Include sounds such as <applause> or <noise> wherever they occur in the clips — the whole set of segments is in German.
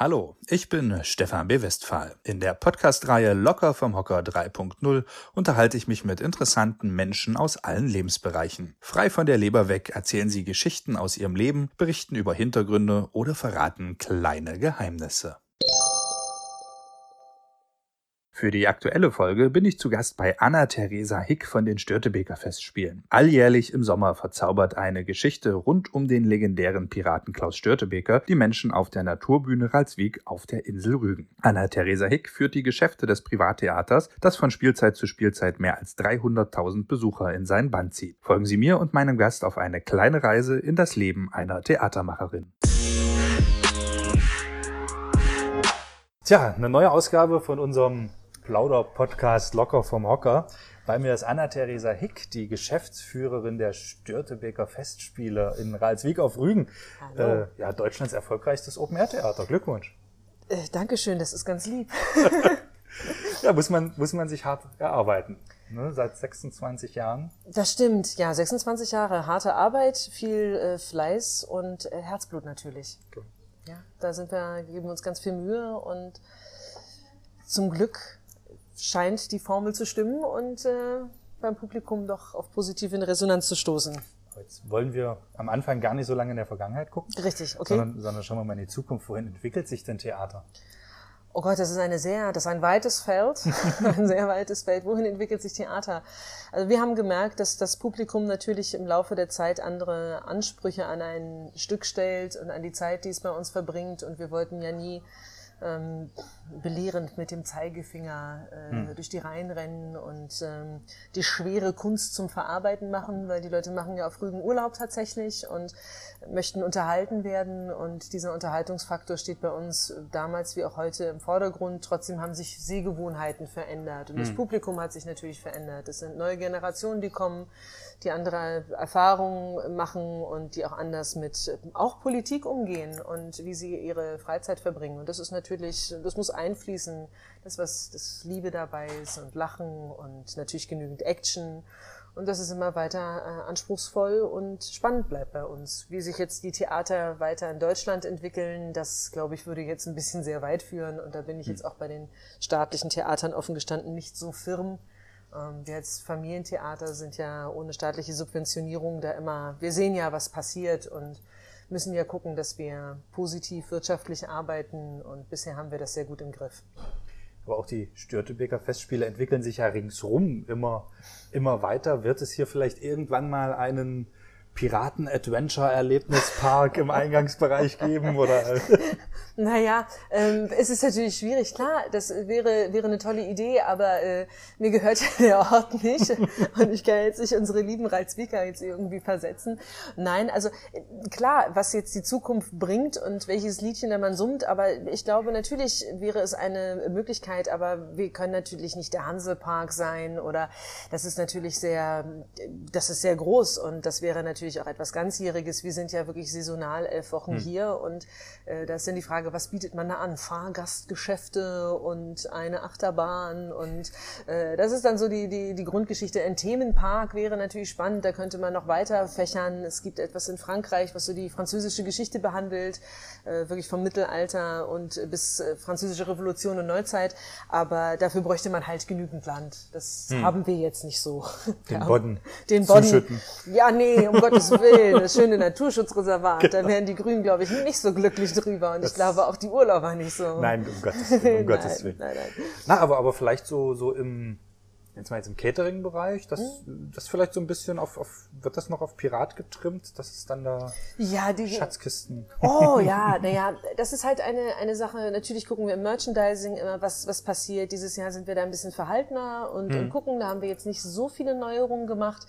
Hallo, ich bin Stefan B. Westphal. In der Podcast-Reihe Locker vom Hocker 3.0 unterhalte ich mich mit interessanten Menschen aus allen Lebensbereichen. Frei von der Leber weg erzählen sie Geschichten aus ihrem Leben, berichten über Hintergründe oder verraten kleine Geheimnisse. Für die aktuelle Folge bin ich zu Gast bei Anna-Theresa Hick von den Störtebeker Festspielen. Alljährlich im Sommer verzaubert eine Geschichte rund um den legendären Piraten Klaus Störtebeker die Menschen auf der Naturbühne Ralswiek auf der Insel Rügen. Anna-Theresa Hick führt die Geschäfte des Privattheaters, das von Spielzeit zu Spielzeit mehr als 300.000 Besucher in sein Band zieht. Folgen Sie mir und meinem Gast auf eine kleine Reise in das Leben einer Theatermacherin. Tja, eine neue Ausgabe von unserem Plauder-Podcast Locker vom Hocker. Bei mir ist Anna-Theresa Hick, die Geschäftsführerin der Störtebeker Festspiele in Ralswiek auf Rügen. Äh, ja, Deutschlands erfolgreichstes Open-Air-Theater. Glückwunsch. Äh, Dankeschön, das ist ganz lieb. <laughs> <laughs> ja, muss man, muss man sich hart erarbeiten. Ne, seit 26 Jahren. Das stimmt, ja, 26 Jahre harte Arbeit, viel äh, Fleiß und äh, Herzblut natürlich. Okay. Ja, da sind wir, geben uns ganz viel Mühe und zum Glück scheint die Formel zu stimmen und äh, beim Publikum doch auf positive Resonanz zu stoßen. Jetzt wollen wir am Anfang gar nicht so lange in der Vergangenheit gucken. Richtig, okay. Sondern, sondern schauen wir mal in die Zukunft. Wohin entwickelt sich denn Theater? Oh Gott, das ist eine sehr, das ist ein weites Feld, <laughs> ein sehr weites Feld. Wohin entwickelt sich Theater? Also wir haben gemerkt, dass das Publikum natürlich im Laufe der Zeit andere Ansprüche an ein Stück stellt und an die Zeit, die es bei uns verbringt. Und wir wollten ja nie ähm, belehrend mit dem Zeigefinger äh, hm. durch die Reihen rennen und ähm, die schwere Kunst zum Verarbeiten machen, weil die Leute machen ja auf Rügen Urlaub tatsächlich und möchten unterhalten werden und dieser Unterhaltungsfaktor steht bei uns damals wie auch heute im Vordergrund. Trotzdem haben sich Sehgewohnheiten verändert und hm. das Publikum hat sich natürlich verändert. Es sind neue Generationen, die kommen, die andere Erfahrungen machen und die auch anders mit auch Politik umgehen und wie sie ihre Freizeit verbringen. Und das ist natürlich, das muss einfließen, das was das Liebe dabei ist und Lachen und natürlich genügend Action und dass es immer weiter äh, anspruchsvoll und spannend bleibt bei uns. Wie sich jetzt die Theater weiter in Deutschland entwickeln, das glaube ich würde jetzt ein bisschen sehr weit führen und da bin ich hm. jetzt auch bei den staatlichen Theatern offen gestanden nicht so firm. Ähm, wir als Familientheater sind ja ohne staatliche Subventionierung da immer, wir sehen ja, was passiert und müssen ja gucken, dass wir positiv wirtschaftlich arbeiten und bisher haben wir das sehr gut im Griff. Aber auch die Störtebeker Festspiele entwickeln sich ja ringsrum immer, immer weiter. Wird es hier vielleicht irgendwann mal einen Piraten-Adventure-Erlebnispark im <laughs> Eingangsbereich geben? Oder? <laughs> naja, ähm, es ist natürlich schwierig. Klar, das wäre, wäre eine tolle Idee, aber äh, mir gehört ja <laughs> der Ort nicht. Und ich kann jetzt nicht unsere lieben Reizwicker jetzt irgendwie versetzen. Nein, also äh, klar, was jetzt die Zukunft bringt und welches Liedchen da man summt, aber ich glaube, natürlich wäre es eine Möglichkeit, aber wir können natürlich nicht der Hansepark sein oder das ist natürlich sehr, das ist sehr groß und das wäre natürlich auch etwas Ganzjähriges. Wir sind ja wirklich saisonal elf Wochen hm. hier und äh, da ist dann die Frage, was bietet man da an? Fahrgastgeschäfte und eine Achterbahn und äh, das ist dann so die, die, die Grundgeschichte. Ein Themenpark wäre natürlich spannend, da könnte man noch weiter fächern. Es gibt etwas in Frankreich, was so die französische Geschichte behandelt, äh, wirklich vom Mittelalter und bis äh, französische Revolution und Neuzeit, aber dafür bräuchte man halt genügend Land. Das hm. haben wir jetzt nicht so. Den <laughs> Bodden. Den Bodden. Ja, nee, um Gottes Gottes Willen, das schöne <laughs> Naturschutzreservat. Genau. Da wären die Grünen, glaube ich, nicht so glücklich drüber. Und das ich glaube auch die Urlauber nicht so. Nein, um Gottes Willen. Um <laughs> Gottes Willen. Nein, nein. Na, aber, aber vielleicht so, so im, jetzt mal jetzt im Catering-Bereich, das, das vielleicht so ein bisschen auf, auf, wird das noch auf Pirat getrimmt? Das ist dann da ja, die, Schatzkisten. Oh <laughs> ja, naja, das ist halt eine, eine Sache. Natürlich gucken wir im Merchandising immer, was, was passiert. Dieses Jahr sind wir da ein bisschen verhaltener und, hm. und gucken, da haben wir jetzt nicht so viele Neuerungen gemacht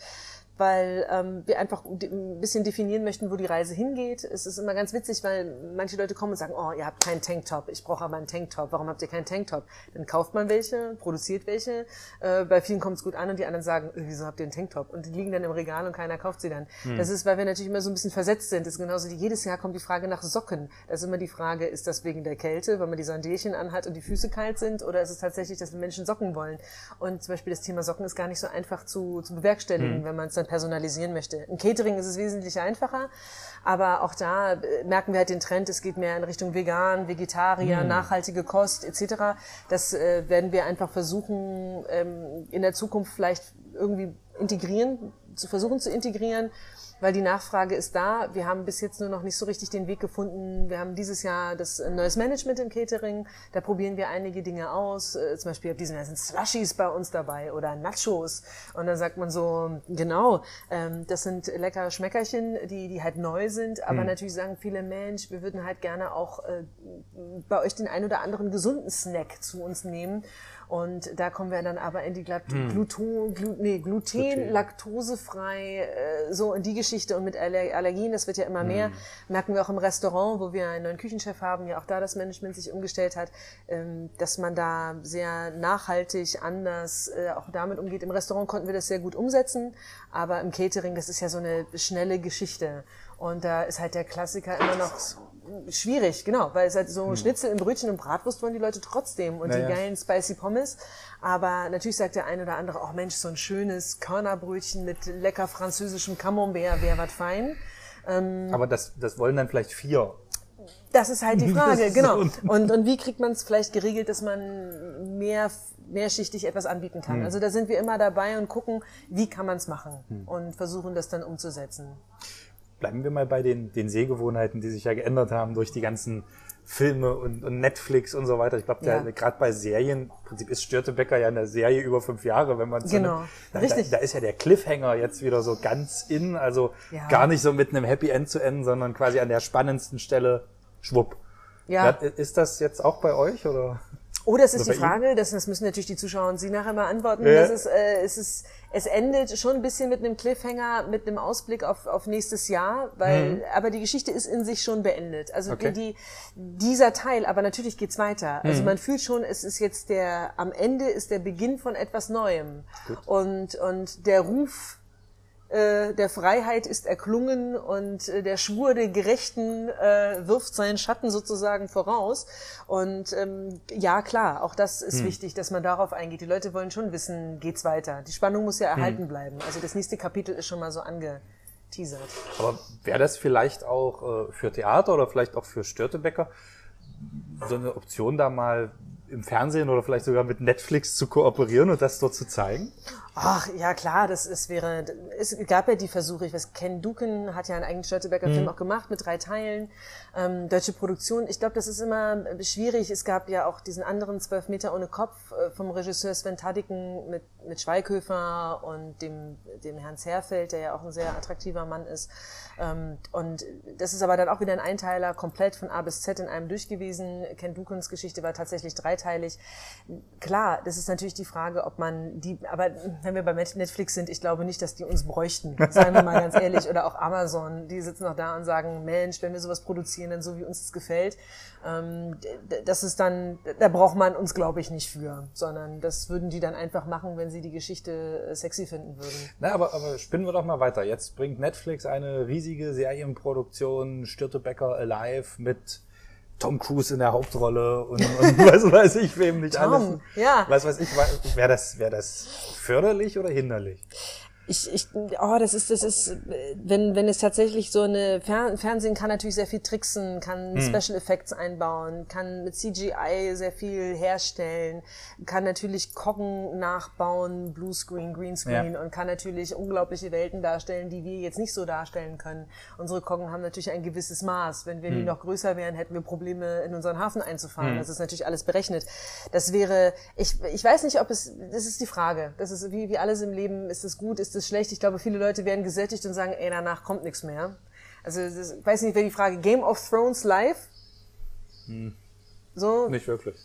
weil ähm, wir einfach ein bisschen definieren möchten, wo die Reise hingeht. Es ist immer ganz witzig, weil manche Leute kommen und sagen, oh, ihr habt keinen Tanktop, ich brauche aber einen Tanktop. Warum habt ihr keinen Tanktop? Dann kauft man welche, produziert welche. Äh, bei vielen kommt es gut an und die anderen sagen, äh, wieso habt ihr einen Tanktop? Und die liegen dann im Regal und keiner kauft sie dann. Hm. Das ist, weil wir natürlich immer so ein bisschen versetzt sind. Das ist genauso wie jedes Jahr kommt die Frage nach Socken. Da ist immer die Frage, ist das wegen der Kälte, weil man die Sandälchen anhat und die Füße kalt sind, oder ist es tatsächlich, dass Menschen Socken wollen? Und zum Beispiel das Thema Socken ist gar nicht so einfach zu, zu bewerkstelligen, hm. wenn man es dann personalisieren möchte. Im Catering ist es wesentlich einfacher, aber auch da äh, merken wir halt den Trend, es geht mehr in Richtung vegan, Vegetarier, mm. nachhaltige Kost etc. Das äh, werden wir einfach versuchen, ähm, in der Zukunft vielleicht irgendwie integrieren, zu versuchen zu integrieren weil die Nachfrage ist da. Wir haben bis jetzt nur noch nicht so richtig den Weg gefunden. Wir haben dieses Jahr das äh, neues Management im Catering. Da probieren wir einige Dinge aus. Äh, zum Beispiel diesen sind Slushies bei uns dabei oder Nachos. Und dann sagt man so, genau, ähm, das sind leckere Schmeckerchen, die, die halt neu sind. Aber hm. natürlich sagen viele, Mensch, wir würden halt gerne auch äh, bei euch den ein oder anderen gesunden Snack zu uns nehmen. Und da kommen wir dann aber in die Glat hm. Gluton, Glu nee, Gluten, Gluten, laktosefrei, äh, so in die Geschichte und mit Aller Allergien, das wird ja immer hm. mehr. Merken wir auch im Restaurant, wo wir einen neuen Küchenchef haben, ja auch da das Management sich umgestellt hat, ähm, dass man da sehr nachhaltig anders äh, auch damit umgeht. Im Restaurant konnten wir das sehr gut umsetzen, aber im Catering, das ist ja so eine schnelle Geschichte. Und da ist halt der Klassiker immer noch schwierig, genau, weil es halt so hm. Schnitzel im Brötchen und Bratwurst wollen die Leute trotzdem und naja. die geilen spicy Pommes. Aber natürlich sagt der eine oder andere, oh Mensch, so ein schönes Körnerbrötchen mit lecker französischem Camembert wäre was fein. Ähm, Aber das, das wollen dann vielleicht vier. Das ist halt die <laughs> Frage, genau. Und, und wie kriegt man es vielleicht geregelt, dass man mehr mehrschichtig etwas anbieten kann. Hm. Also da sind wir immer dabei und gucken, wie kann man es machen hm. und versuchen das dann umzusetzen bleiben wir mal bei den, den Sehgewohnheiten, die sich ja geändert haben durch die ganzen Filme und, und Netflix und so weiter. Ich glaube, ja. gerade bei Serien, im Prinzip ist Störtebecker ja in der Serie über fünf Jahre, wenn man es genau. da, da, da, ist ja der Cliffhanger jetzt wieder so ganz in, also ja. gar nicht so mit einem Happy End zu enden, sondern quasi an der spannendsten Stelle schwupp. Ja. Ist das jetzt auch bei euch oder? Oh, das ist die Frage. Das, das müssen natürlich die Zuschauer und Sie nachher mal antworten. Ja. Das ist, äh, es ist, es endet schon ein bisschen mit einem Cliffhanger, mit einem Ausblick auf, auf nächstes Jahr, weil, mhm. aber die Geschichte ist in sich schon beendet. Also okay. die, dieser Teil, aber natürlich geht's weiter. Also mhm. man fühlt schon, es ist jetzt der, am Ende ist der Beginn von etwas Neuem. Gut. Und, und der Ruf äh, der Freiheit ist erklungen und äh, der Schwur der Gerechten äh, wirft seinen Schatten sozusagen voraus. Und ähm, ja, klar, auch das ist hm. wichtig, dass man darauf eingeht. Die Leute wollen schon wissen, geht's weiter. Die Spannung muss ja hm. erhalten hm. bleiben. Also das nächste Kapitel ist schon mal so angeteasert. Aber wäre das vielleicht auch äh, für Theater oder vielleicht auch für Störtebäcker so eine Option, da mal im Fernsehen oder vielleicht sogar mit Netflix zu kooperieren und das dort zu zeigen? Ach, ja klar, das ist, wäre, es gab ja die Versuche, ich weiß, Ken Duken hat ja einen eigenen Störteberger mhm. Film auch gemacht mit drei Teilen, ähm, deutsche Produktion. Ich glaube, das ist immer schwierig. Es gab ja auch diesen anderen Zwölf Meter ohne Kopf äh, vom Regisseur Sven Tadiken mit, mit Schweighöfer und dem, dem Herrn Zerfeld, der ja auch ein sehr attraktiver Mann ist. Ähm, und das ist aber dann auch wieder ein Einteiler, komplett von A bis Z in einem durchgewiesen. Ken Dukens Geschichte war tatsächlich dreiteilig. Klar, das ist natürlich die Frage, ob man die, aber wenn wir bei Netflix sind, ich glaube nicht, dass die uns bräuchten, seien wir mal ganz <laughs> ehrlich, oder auch Amazon, die sitzen noch da und sagen, Mensch, wenn wir sowas produzieren, dann so wie uns es gefällt, ähm, das ist dann, da braucht man uns, glaube ich, nicht für, sondern das würden die dann einfach machen, wenn sie die Geschichte äh, sexy finden würden. Na, aber, aber spinnen wir doch mal weiter. Jetzt bringt Netflix eine riesige Serienproduktion, Störtebecker Alive mit Tom Cruise in der Hauptrolle und, und <laughs> was weiß ich wem nicht Tom, alles. Ja. Was weiß ich, wäre das, wäre das förderlich oder hinderlich? Ich, ich, oh, das ist, das ist, wenn, wenn es tatsächlich so eine Fer Fernsehen kann natürlich sehr viel tricksen, kann hm. Special Effects einbauen, kann mit CGI sehr viel herstellen, kann natürlich Kochen nachbauen, Bluescreen, Greenscreen ja. und kann natürlich unglaubliche Welten darstellen, die wir jetzt nicht so darstellen können. Unsere Kochen haben natürlich ein gewisses Maß. Wenn wir hm. die noch größer wären, hätten wir Probleme, in unseren Hafen einzufahren. Hm. Das ist natürlich alles berechnet. Das wäre, ich, ich weiß nicht, ob es, das ist die Frage. Das ist wie, wie alles im Leben, ist es gut, ist es schlecht. Ich glaube, viele Leute werden gesättigt und sagen, ey, danach kommt nichts mehr. Also, das, ich weiß nicht, wer die Frage, Game of Thrones live? Hm. So? Nicht wirklich.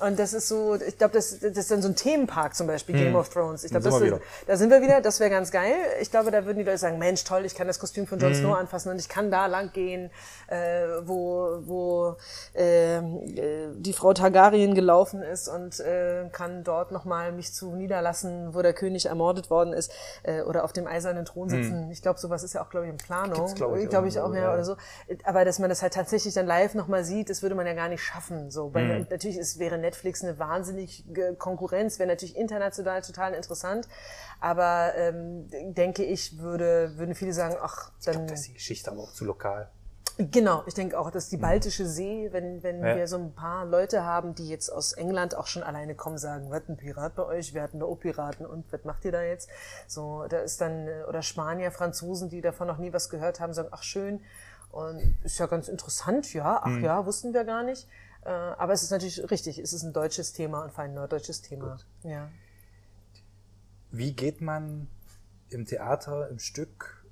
Und das ist so, ich glaube, das, das ist dann so ein Themenpark zum Beispiel, Game hm. of Thrones. Ich glaube, das, ist, da sind wir wieder, das wäre ganz geil. Ich glaube, da würden die Leute sagen, Mensch, toll, ich kann das Kostüm von Jon hm. Snow anfassen und ich kann da lang gehen, äh, wo, wo äh, die Frau Targaryen gelaufen ist und äh, kann dort nochmal mich zu niederlassen, wo der König ermordet worden ist äh, oder auf dem eisernen Thron hm. sitzen. Hm. Ich glaube, sowas ist ja auch, glaube ich, in Planung. Glaube ich, glaub ich auch, ja, oder so. Aber dass man das halt tatsächlich dann live nochmal sieht, das würde man ja gar nicht schaffen. So, bei, natürlich ist, wäre Netflix eine wahnsinnige Konkurrenz, wäre natürlich international total interessant, aber ähm, denke ich, würde, würden viele sagen, ach, dann... Ich glaub, das ist die Geschichte aber auch zu lokal. Genau, ich denke auch, dass die Baltische See, wenn, wenn ja. wir so ein paar Leute haben, die jetzt aus England auch schon alleine kommen, sagen, was ein Pirat bei euch, wir hatten da auch Piraten und was macht ihr da jetzt? So, da ist dann, oder Spanier, Franzosen, die davon noch nie was gehört haben, sagen, ach schön, und ist ja ganz interessant, ja, ach mhm. ja, wussten wir gar nicht. Äh, aber es ist natürlich richtig, es ist ein deutsches Thema und ein norddeutsches Thema. Gut. Ja. Wie geht man im Theater, im Stück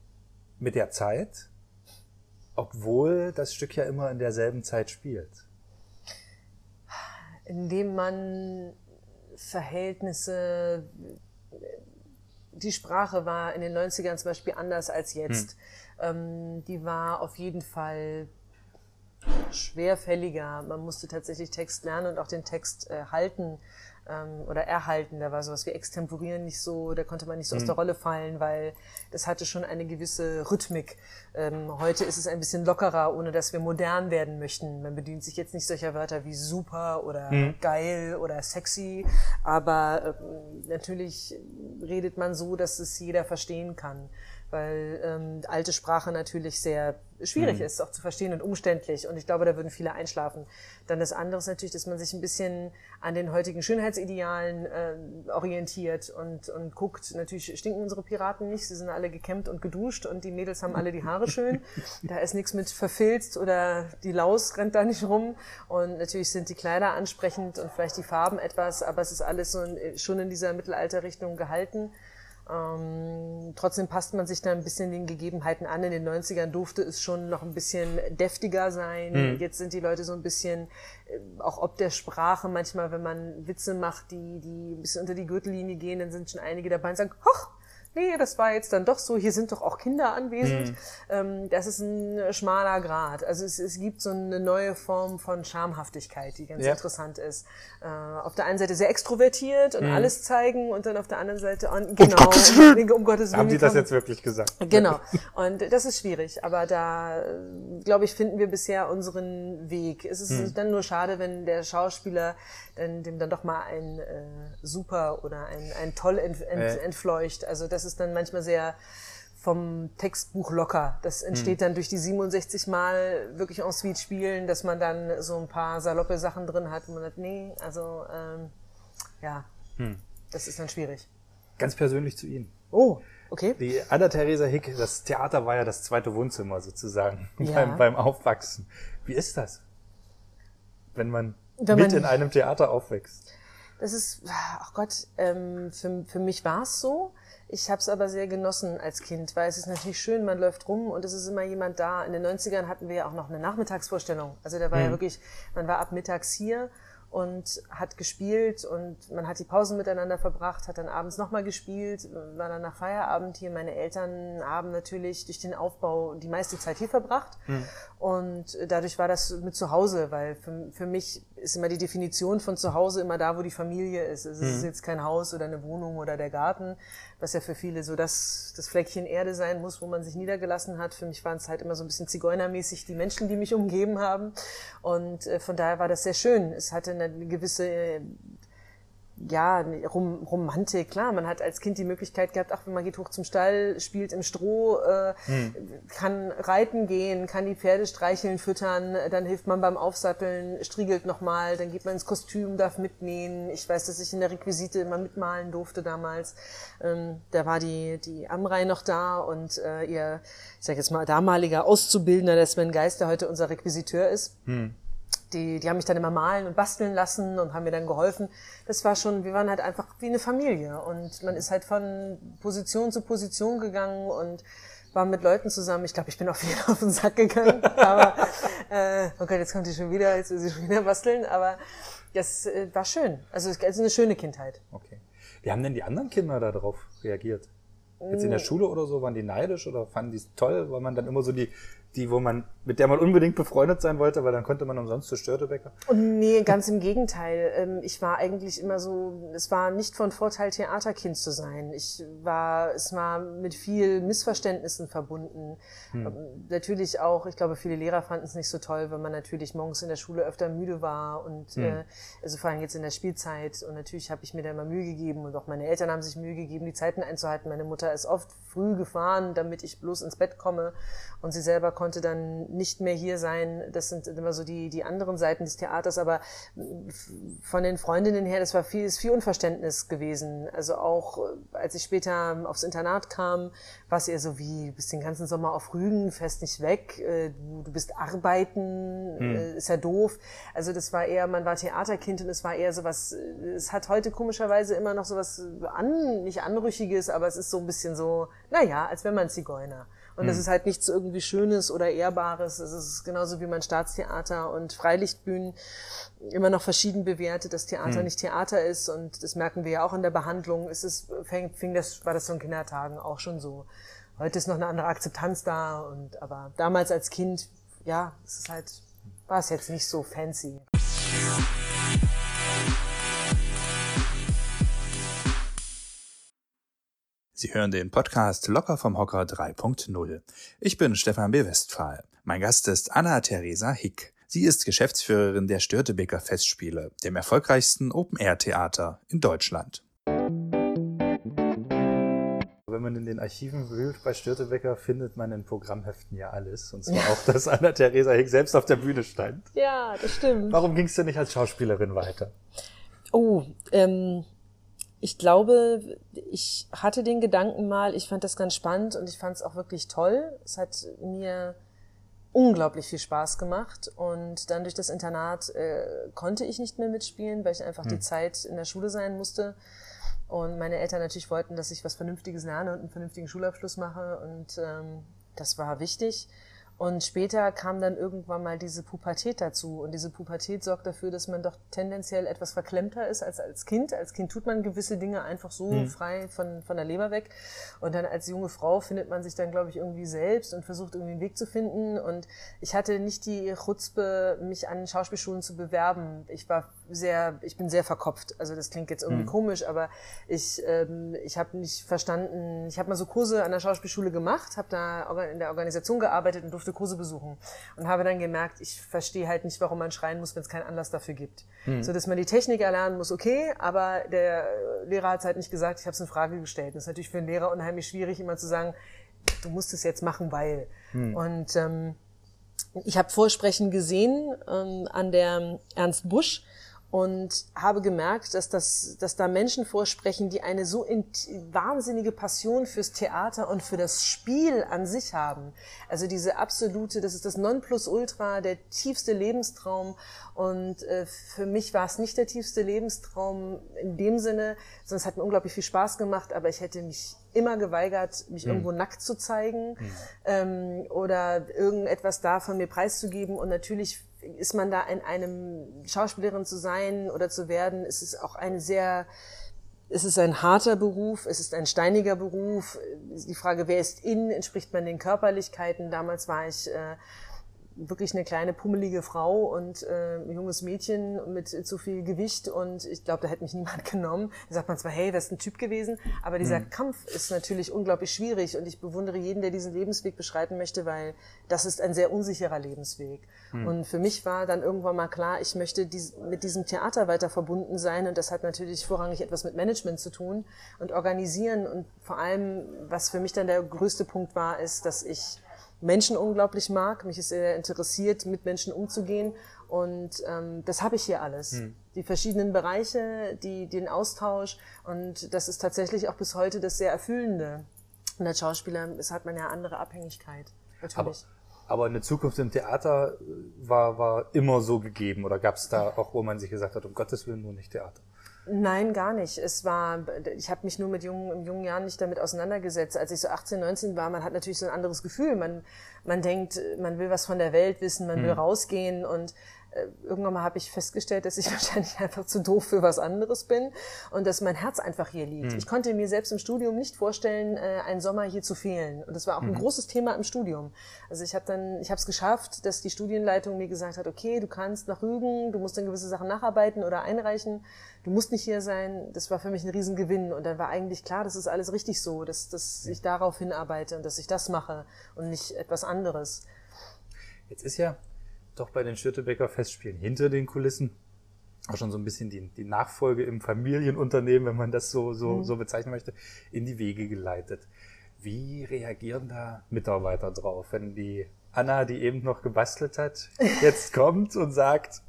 mit der Zeit? Obwohl das Stück ja immer in derselben Zeit spielt. Indem man Verhältnisse, die Sprache war in den 90ern zum Beispiel anders als jetzt. Hm. Ähm, die war auf jeden Fall schwerfälliger. Man musste tatsächlich Text lernen und auch den Text äh, halten ähm, oder erhalten. Da war sowas wie Extemporieren nicht so, da konnte man nicht so mhm. aus der Rolle fallen, weil das hatte schon eine gewisse Rhythmik. Ähm, heute ist es ein bisschen lockerer, ohne dass wir modern werden möchten. Man bedient sich jetzt nicht solcher Wörter wie super oder mhm. geil oder sexy, aber ähm, natürlich redet man so, dass es jeder verstehen kann weil ähm, alte Sprache natürlich sehr schwierig mhm. ist, auch zu verstehen und umständlich. Und ich glaube, da würden viele einschlafen. Dann das andere ist natürlich, dass man sich ein bisschen an den heutigen Schönheitsidealen äh, orientiert und, und guckt. Natürlich stinken unsere Piraten nicht, sie sind alle gekämmt und geduscht und die Mädels haben alle die Haare schön. <laughs> da ist nichts mit verfilzt oder die Laus rennt da nicht rum. Und natürlich sind die Kleider ansprechend und vielleicht die Farben etwas, aber es ist alles so in, schon in dieser Mittelalterrichtung gehalten. Ähm, trotzdem passt man sich da ein bisschen den Gegebenheiten an. In den 90ern durfte es schon noch ein bisschen deftiger sein. Mhm. Jetzt sind die Leute so ein bisschen, äh, auch ob der Sprache, manchmal, wenn man Witze macht, die, die ein bisschen unter die Gürtellinie gehen, dann sind schon einige dabei und sagen, hoch, nee, das war jetzt dann doch so, hier sind doch auch Kinder anwesend. Mhm. Ähm, das ist ein schmaler Grad. Also es, es gibt so eine neue Form von Schamhaftigkeit, die ganz ja. interessant ist. Äh, auf der einen Seite sehr extrovertiert und mhm. alles zeigen und dann auf der anderen Seite, on, genau, um Gottes Willen. Um Gottes Willen Haben die das jetzt wirklich gesagt? Genau. Und das ist schwierig, aber da, glaube ich, finden wir bisher unseren Weg. Es ist mhm. dann nur schade, wenn der Schauspieler dann, dem dann doch mal ein äh, super oder ein, ein toll ent, ent, äh. entfleucht. Also das ist dann manchmal sehr vom Textbuch locker. Das entsteht hm. dann durch die 67 Mal wirklich en suite spielen, dass man dann so ein paar saloppe Sachen drin hat, wo man sagt, nee, also ähm, ja, hm. das ist dann schwierig. Ganz persönlich zu Ihnen. Oh, okay. Die Anna-Theresa Hick, das Theater war ja das zweite Wohnzimmer sozusagen <laughs> ja. beim, beim Aufwachsen. Wie ist das, wenn man wenn mit in einem Theater aufwächst? Das ist, ach Gott, ähm, für, für mich war es so. Ich habe es aber sehr genossen als Kind, weil es ist natürlich schön, man läuft rum und es ist immer jemand da. In den 90ern hatten wir ja auch noch eine Nachmittagsvorstellung. Also da war mhm. ja wirklich, man war ab mittags hier und hat gespielt und man hat die Pausen miteinander verbracht, hat dann abends nochmal gespielt, war dann nach Feierabend hier. Meine Eltern haben natürlich durch den Aufbau die meiste Zeit hier verbracht mhm. Und dadurch war das mit zu Hause, weil für, für mich ist immer die Definition von zu Hause immer da, wo die Familie ist. Es ist mhm. jetzt kein Haus oder eine Wohnung oder der Garten, was ja für viele so das, das Fleckchen Erde sein muss, wo man sich niedergelassen hat. Für mich waren es halt immer so ein bisschen zigeunermäßig die Menschen, die mich umgeben haben. Und äh, von daher war das sehr schön. Es hatte eine gewisse äh, ja, Rom Romantik, klar, man hat als Kind die Möglichkeit gehabt, ach, man geht hoch zum Stall, spielt im Stroh, äh, hm. kann reiten gehen, kann die Pferde streicheln, füttern, dann hilft man beim Aufsatteln, striegelt nochmal, dann geht man ins Kostüm, darf mitnähen. Ich weiß, dass ich in der Requisite immer mitmalen durfte damals. Ähm, da war die, die Amrei noch da und äh, ihr, ich sag jetzt mal, damaliger Auszubildender, der Sven Geist, der heute unser Requisiteur ist. Hm die, die haben mich dann immer malen und basteln lassen und haben mir dann geholfen. Das war schon, wir waren halt einfach wie eine Familie und man ist halt von Position zu Position gegangen und war mit Leuten zusammen. Ich glaube, ich bin auf jeden <laughs> auf den Sack gegangen, aber äh, okay, jetzt kommt sie schon wieder, jetzt will sie schon wieder basteln, aber das äh, war schön. Also es ist eine schöne Kindheit. Okay. Wie haben denn die anderen Kinder darauf reagiert? Jetzt in der Schule oder so, waren die neidisch oder fanden die es toll, weil man dann immer so die die, wo man, mit der man unbedingt befreundet sein wollte, weil dann konnte man umsonst zu Störtebäcker? Und nee, ganz im Gegenteil. Ähm, ich war eigentlich immer so, es war nicht von Vorteil, Theaterkind zu sein. Ich war, es war mit viel Missverständnissen verbunden. Hm. Ähm, natürlich auch, ich glaube, viele Lehrer fanden es nicht so toll, wenn man natürlich morgens in der Schule öfter müde war und, hm. äh, also vor allem jetzt in der Spielzeit. Und natürlich habe ich mir da immer Mühe gegeben und auch meine Eltern haben sich Mühe gegeben, die Zeiten einzuhalten. Meine Mutter ist oft früh gefahren, damit ich bloß ins Bett komme und sie selber konnte dann nicht mehr hier sein. Das sind immer so die, die anderen Seiten des Theaters, aber von den Freundinnen her, das war viel, ist viel Unverständnis gewesen. Also auch, äh, als ich später aufs Internat kam, war es eher so wie, du bist den ganzen Sommer auf Rügen, fährst nicht weg, äh, du, du bist arbeiten, hm. Äh, ist ja doof. Also das war eher, man war Theaterkind und es war eher so was, es hat heute komischerweise immer noch so was an, nicht anrüchiges, aber es ist so ein bisschen so, naja, als wäre man Zigeuner. Und das hm. ist halt nichts irgendwie Schönes oder Ehrbares. Es ist genauso wie man Staatstheater und Freilichtbühnen immer noch verschieden bewertet, dass Theater hm. nicht Theater ist. Und das merken wir ja auch in der Behandlung. Es ist, fing, fing das, war das so in Kindertagen auch schon so. Heute ist noch eine andere Akzeptanz da. Und, aber damals als Kind, ja, es ist halt, war es jetzt nicht so fancy. Sie hören den Podcast Locker vom Hocker 3.0. Ich bin Stefan B. Westphal. Mein Gast ist Anna-Theresa Hick. Sie ist Geschäftsführerin der Störtebeker Festspiele, dem erfolgreichsten Open-Air-Theater in Deutschland. Wenn man in den Archiven wühlt bei Störtebecker, findet man in Programmheften ja alles. Und zwar auch, dass Anna-Theresa Hick selbst auf der Bühne stand. Ja, das stimmt. Warum ging es denn nicht als Schauspielerin weiter? Oh, ähm, ich glaube, ich hatte den Gedanken mal, ich fand das ganz spannend und ich fand es auch wirklich toll. Es hat mir unglaublich viel Spaß gemacht und dann durch das Internat äh, konnte ich nicht mehr mitspielen, weil ich einfach hm. die Zeit in der Schule sein musste und meine Eltern natürlich wollten, dass ich was Vernünftiges lerne und einen vernünftigen Schulabschluss mache und ähm, das war wichtig. Und später kam dann irgendwann mal diese Pubertät dazu. Und diese Pubertät sorgt dafür, dass man doch tendenziell etwas verklemmter ist als als Kind. Als Kind tut man gewisse Dinge einfach so mhm. frei von, von der Leber weg. Und dann als junge Frau findet man sich dann, glaube ich, irgendwie selbst und versucht irgendwie einen Weg zu finden. Und ich hatte nicht die Chutzpe, mich an Schauspielschulen zu bewerben. Ich war sehr, ich bin sehr verkopft. Also das klingt jetzt irgendwie mhm. komisch, aber ich, ähm, ich habe nicht verstanden. Ich habe mal so Kurse an der Schauspielschule gemacht, habe da in der Organisation gearbeitet und durfte durfte Kurse besuchen und habe dann gemerkt, ich verstehe halt nicht, warum man schreien muss, wenn es keinen Anlass dafür gibt. Hm. So dass man die Technik erlernen muss, okay, aber der Lehrer hat es halt nicht gesagt, ich habe es in Frage gestellt. Das ist natürlich für einen Lehrer unheimlich schwierig, immer zu sagen, du musst es jetzt machen, weil. Hm. Und ähm, ich habe Vorsprechen gesehen ähm, an der Ernst Busch und habe gemerkt, dass, das, dass da Menschen vorsprechen, die eine so wahnsinnige Passion fürs Theater und für das Spiel an sich haben. Also diese absolute, das ist das Nonplusultra, der tiefste Lebenstraum. Und äh, für mich war es nicht der tiefste Lebenstraum in dem Sinne, sondern es hat mir unglaublich viel Spaß gemacht, aber ich hätte mich immer geweigert, mich mhm. irgendwo nackt zu zeigen mhm. ähm, oder irgendetwas da von mir preiszugeben. Und natürlich ist man da in einem Schauspielerin zu sein oder zu werden, ist es auch eine sehr, es ist ein harter Beruf, es ist ein steiniger Beruf. Die Frage, wer ist in, entspricht man den Körperlichkeiten. Damals war ich äh, wirklich eine kleine pummelige Frau und äh, ein junges Mädchen mit zu viel Gewicht und ich glaube, da hätte mich <laughs> niemand genommen. Da sagt man zwar, hey, das ist ein Typ gewesen, aber dieser mhm. Kampf ist natürlich unglaublich schwierig und ich bewundere jeden, der diesen Lebensweg beschreiten möchte, weil das ist ein sehr unsicherer Lebensweg. Mhm. Und für mich war dann irgendwann mal klar, ich möchte dies, mit diesem Theater weiter verbunden sein und das hat natürlich vorrangig etwas mit Management zu tun und organisieren und vor allem, was für mich dann der größte Punkt war, ist, dass ich Menschen unglaublich mag. Mich ist sehr interessiert, mit Menschen umzugehen. Und ähm, das habe ich hier alles. Hm. Die verschiedenen Bereiche, die, den Austausch. Und das ist tatsächlich auch bis heute das sehr Erfüllende. Und als Schauspieler ist, hat man ja andere Abhängigkeit. Natürlich. Aber, aber eine Zukunft im Theater war, war immer so gegeben. Oder gab es da auch, wo man sich gesagt hat, um Gottes Willen nur nicht Theater? Nein, gar nicht. Es war, ich habe mich nur mit jungen, in jungen Jahren nicht damit auseinandergesetzt. Als ich so 18, 19 war, man hat natürlich so ein anderes Gefühl. Man, man denkt, man will was von der Welt wissen, man mhm. will rausgehen und irgendwann mal habe ich festgestellt, dass ich <laughs> wahrscheinlich einfach zu doof für was anderes bin und dass mein Herz einfach hier liegt. Mhm. Ich konnte mir selbst im Studium nicht vorstellen, äh, einen Sommer hier zu fehlen. Und das war auch ein mhm. großes Thema im Studium. Also ich habe dann, ich habe es geschafft, dass die Studienleitung mir gesagt hat, okay, du kannst nach Rügen, du musst dann gewisse Sachen nacharbeiten oder einreichen, du musst nicht hier sein. Das war für mich ein Riesengewinn. Und dann war eigentlich klar, das ist alles richtig so, dass, dass ich darauf hinarbeite und dass ich das mache und nicht etwas anderes. Jetzt ist ja doch bei den Schürtebecker Festspielen hinter den Kulissen auch schon so ein bisschen die, die Nachfolge im Familienunternehmen, wenn man das so, so, mhm. so bezeichnen möchte, in die Wege geleitet. Wie reagieren da Mitarbeiter drauf, wenn die Anna, die eben noch gebastelt hat, <laughs> jetzt kommt und sagt,